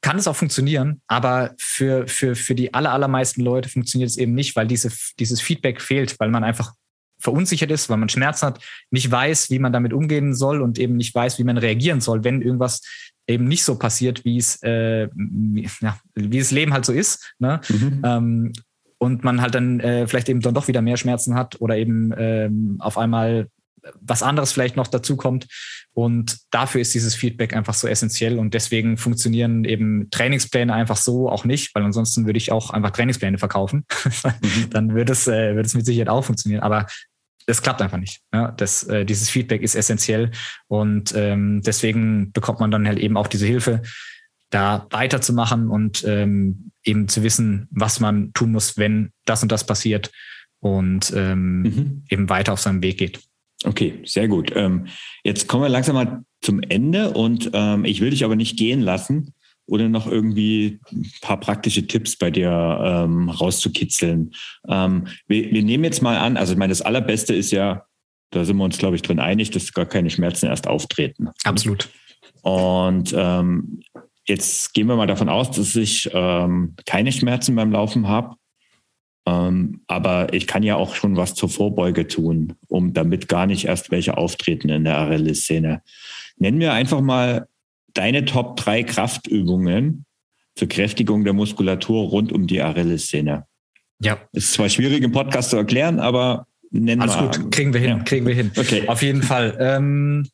kann es auch funktionieren, aber für, für, für die aller, allermeisten Leute funktioniert es eben nicht, weil diese, dieses Feedback fehlt, weil man einfach verunsichert ist, weil man Schmerzen hat, nicht weiß, wie man damit umgehen soll und eben nicht weiß, wie man reagieren soll, wenn irgendwas eben nicht so passiert, wie es, äh, ja, wie das Leben halt so ist. Ne? Mhm. Ähm, und man halt dann äh, vielleicht eben dann doch wieder mehr Schmerzen hat oder eben ähm, auf einmal was anderes vielleicht noch dazu kommt. Und dafür ist dieses Feedback einfach so essentiell. Und deswegen funktionieren eben Trainingspläne einfach so auch nicht, weil ansonsten würde ich auch einfach Trainingspläne verkaufen. Mhm. Dann würde es, äh, würde es mit Sicherheit auch funktionieren. Aber das klappt einfach nicht. Ja, das, äh, dieses Feedback ist essentiell. Und ähm, deswegen bekommt man dann halt eben auch diese Hilfe, da weiterzumachen und ähm, eben zu wissen, was man tun muss, wenn das und das passiert und ähm, mhm. eben weiter auf seinem Weg geht. Okay, sehr gut. Ähm, jetzt kommen wir langsam mal zum Ende und ähm, ich will dich aber nicht gehen lassen, ohne noch irgendwie ein paar praktische Tipps bei dir ähm, rauszukitzeln. Ähm, wir, wir nehmen jetzt mal an, also ich meine, das Allerbeste ist ja, da sind wir uns, glaube ich, drin einig, dass gar keine Schmerzen erst auftreten. Absolut. Und ähm, jetzt gehen wir mal davon aus, dass ich ähm, keine Schmerzen beim Laufen habe ähm, aber ich kann ja auch schon was zur Vorbeuge tun, um damit gar nicht erst welche auftreten in der Achilles-Szene. Nennen wir einfach mal deine Top 3 Kraftübungen zur Kräftigung der Muskulatur rund um die Achilles-Szene. Ja. Ist zwar schwierig im Podcast zu erklären, aber nennen wir. Alles gut, kriegen wir hin, ja. kriegen wir hin. Okay. Auf jeden Fall. Ähm,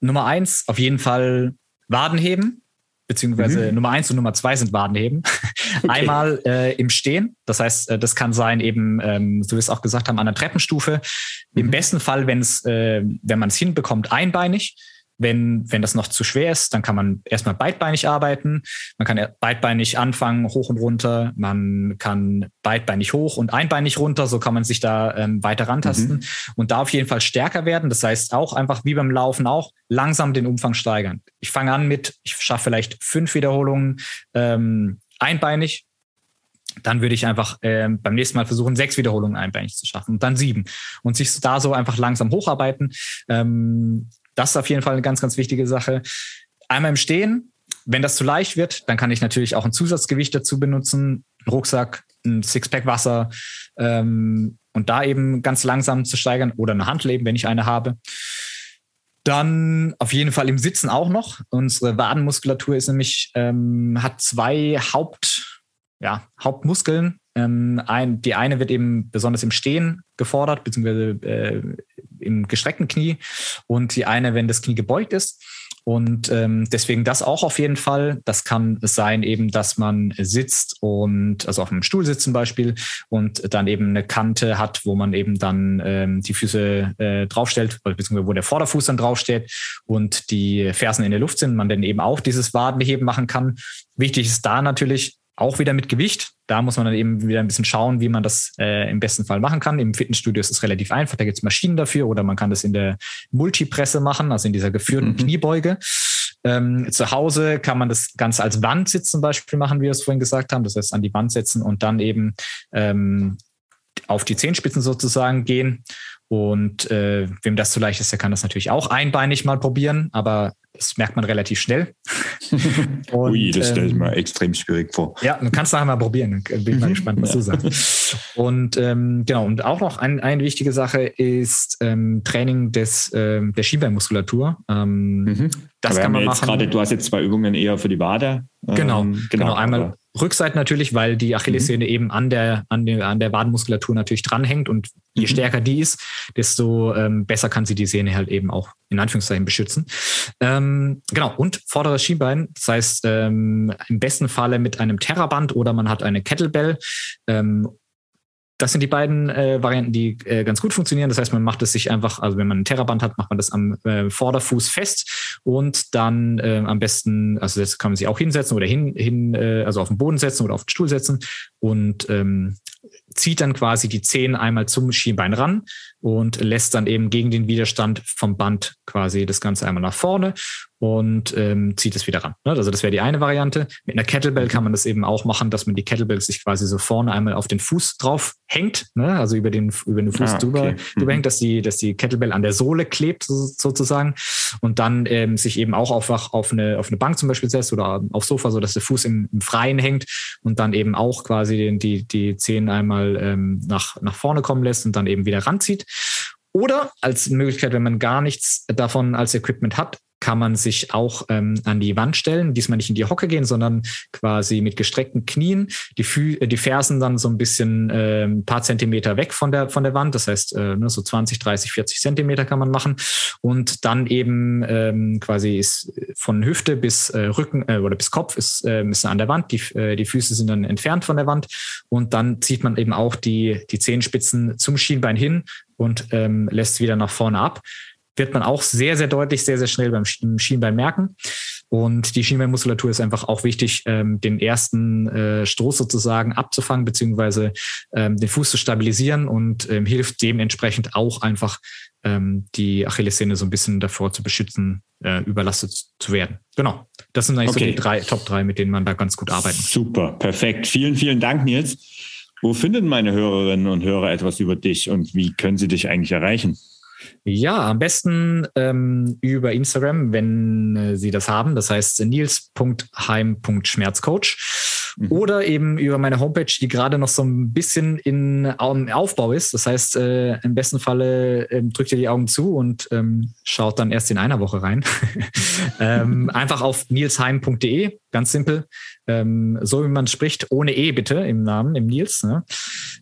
Nummer eins, auf jeden Fall Wadenheben beziehungsweise mhm. Nummer eins und Nummer zwei sind Wadenheben. Okay. Einmal äh, im Stehen, das heißt, äh, das kann sein eben, ähm, so wie wir es auch gesagt haben, an der Treppenstufe. Mhm. Im besten Fall, wenn es, äh, wenn man es hinbekommt, einbeinig. Wenn, wenn das noch zu schwer ist, dann kann man erstmal beidbeinig arbeiten. Man kann beidbeinig anfangen, hoch und runter. Man kann beidbeinig hoch und einbeinig runter. So kann man sich da ähm, weiter rantasten mhm. und da auf jeden Fall stärker werden. Das heißt auch einfach wie beim Laufen auch langsam den Umfang steigern. Ich fange an mit, ich schaffe vielleicht fünf Wiederholungen ähm, einbeinig, dann würde ich einfach äh, beim nächsten Mal versuchen, sechs Wiederholungen einbeinig zu schaffen und dann sieben und sich da so einfach langsam hocharbeiten. Ähm, das ist auf jeden Fall eine ganz, ganz wichtige Sache. Einmal im Stehen. Wenn das zu leicht wird, dann kann ich natürlich auch ein Zusatzgewicht dazu benutzen. Ein Rucksack, ein Sixpack Wasser ähm, und da eben ganz langsam zu steigern oder eine Handleben, wenn ich eine habe. Dann auf jeden Fall im Sitzen auch noch. Unsere Wadenmuskulatur ist nämlich, ähm, hat zwei Haupt, ja, Hauptmuskeln. Ähm, ein, die eine wird eben besonders im Stehen gefordert, beziehungsweise äh, im gestreckten Knie und die eine, wenn das Knie gebeugt ist. Und ähm, deswegen das auch auf jeden Fall. Das kann sein eben, dass man sitzt und also auf einem Stuhl sitzt zum Beispiel und dann eben eine Kante hat, wo man eben dann ähm, die Füße äh, draufstellt, beziehungsweise wo der Vorderfuß dann draufsteht und die Fersen in der Luft sind, man dann eben auch dieses Wadenheben machen kann. Wichtig ist da natürlich auch wieder mit Gewicht. Da muss man dann eben wieder ein bisschen schauen, wie man das äh, im besten Fall machen kann. Im Fitnessstudio ist es relativ einfach, da gibt es Maschinen dafür oder man kann das in der Multipresse machen, also in dieser geführten mhm. Kniebeuge. Ähm, zu Hause kann man das Ganze als Wandsitz zum Beispiel machen, wie wir es vorhin gesagt haben. Das heißt, an die Wand setzen und dann eben ähm, auf die Zehenspitzen sozusagen gehen. Und äh, wem das zu leicht ist, der kann das natürlich auch einbeinig mal probieren, aber das merkt man relativ schnell. Und, Ui, das stelle ich ähm, mir extrem schwierig vor. Ja, du kannst nachher mal probieren. Bin ich mal gespannt, was du sagst. Und ähm, genau, und auch noch ein, eine wichtige Sache ist ähm, Training des, ähm, der Schienbeinmuskulatur. Ähm, mhm. Das kann man machen. Grade, du hast jetzt zwei Übungen eher für die Wade. Genau, ähm, genau, genau. Einmal Rückseite natürlich, weil die Achillessehne mhm. eben an der, an, der, an der Wadenmuskulatur natürlich dranhängt und je mhm. stärker die ist, desto ähm, besser kann sie die Sehne halt eben auch in Anführungszeichen beschützen. Ähm, genau, und vorderes Schienbein, das heißt ähm, im besten Falle mit einem Terraband oder man hat eine Kettlebell ähm, das sind die beiden äh, Varianten, die äh, ganz gut funktionieren. Das heißt, man macht es sich einfach, also wenn man ein Terraband hat, macht man das am äh, Vorderfuß fest und dann äh, am besten, also das kann man sich auch hinsetzen oder hin, hin äh, also auf den Boden setzen oder auf den Stuhl setzen und ähm, zieht dann quasi die Zehen einmal zum Schienbein ran, und lässt dann eben gegen den Widerstand vom Band quasi das Ganze einmal nach vorne und ähm, zieht es wieder ran. Ne? Also das wäre die eine Variante. Mit einer Kettlebell kann man das eben auch machen, dass man die Kettlebell sich quasi so vorne einmal auf den Fuß drauf hängt, ne? also über den, über den Fuß ah, okay. drüber, drüber mhm. hängt, dass die, dass die Kettlebell an der Sohle klebt sozusagen und dann ähm, sich eben auch auf, auf, eine, auf eine Bank zum Beispiel setzt oder aufs Sofa, so dass der Fuß im, im Freien hängt und dann eben auch quasi den, die, die Zehen einmal ähm, nach, nach vorne kommen lässt und dann eben wieder ranzieht. Oder als Möglichkeit, wenn man gar nichts davon als Equipment hat, kann man sich auch ähm, an die Wand stellen, diesmal nicht in die Hocke gehen, sondern quasi mit gestreckten Knien, die, Fü äh, die Fersen dann so ein bisschen äh, ein paar Zentimeter weg von der, von der Wand, das heißt äh, ne, so 20, 30, 40 Zentimeter kann man machen. Und dann eben ähm, quasi ist von Hüfte bis äh, Rücken äh, oder bis Kopf ist, äh, ist an der Wand, die, äh, die Füße sind dann entfernt von der Wand. Und dann zieht man eben auch die, die Zehenspitzen zum Schienbein hin und ähm, lässt wieder nach vorne ab wird man auch sehr, sehr deutlich, sehr, sehr schnell beim Schienbein merken. Und die Schienbeinmuskulatur ist einfach auch wichtig, ähm, den ersten äh, Stoß sozusagen abzufangen, beziehungsweise ähm, den Fuß zu stabilisieren und ähm, hilft dementsprechend auch einfach ähm, die Achillessehne so ein bisschen davor zu beschützen, äh, überlastet zu werden. Genau. Das sind eigentlich okay. so die drei, Top drei, mit denen man da ganz gut arbeiten kann. Super, perfekt. Vielen, vielen Dank, Nils. Wo finden meine Hörerinnen und Hörer etwas über dich und wie können sie dich eigentlich erreichen? Ja, am besten ähm, über Instagram, wenn äh, Sie das haben. Das heißt nils.heim.schmerzcoach. Mhm. Oder eben über meine Homepage, die gerade noch so ein bisschen in um, Aufbau ist. Das heißt, äh, im besten Falle äh, drückt ihr die Augen zu und ähm, schaut dann erst in einer Woche rein. ähm, einfach auf nilsheim.de, ganz simpel. Ähm, so wie man spricht, ohne E bitte im Namen, im Nils. Ne?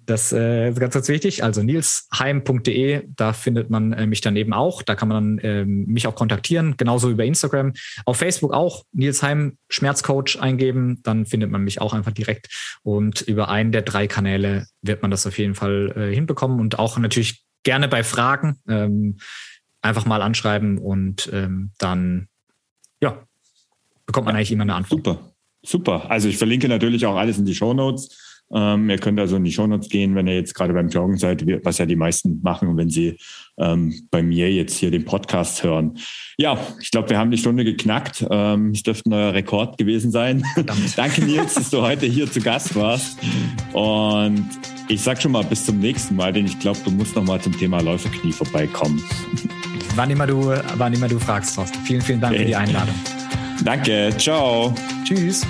Das äh, ist ganz, ganz wichtig. Also nilsheim.de, da findet man äh, mich dann eben auch. Da kann man dann äh, mich auch kontaktieren, genauso über Instagram. Auf Facebook auch Nils Heim Schmerzcoach eingeben, dann findet man mich auch einfach direkt. Und über einen der drei Kanäle wird man das auf jeden Fall äh, hinbekommen und auch natürlich gerne bei Fragen ähm, einfach mal anschreiben und ähm, dann ja bekommt man eigentlich immer eine Antwort. Super. Super. Also ich verlinke natürlich auch alles in die Show Notes. Ähm, ihr könnt also in die Show Notes gehen, wenn ihr jetzt gerade beim Joggen seid, was ja die meisten machen, wenn sie ähm, bei mir jetzt hier den Podcast hören. Ja, ich glaube, wir haben die Stunde geknackt. Ähm, es dürfte ein neuer Rekord gewesen sein. Danke, Nils, dass du heute hier zu Gast warst. Und ich sag schon mal bis zum nächsten Mal, denn ich glaube, du musst noch mal zum Thema Läuferknie vorbeikommen. Wann immer du, wann immer du fragst, Thorsten. Vielen, vielen Dank okay. für die Einladung. Danke, ciao. Tschüss.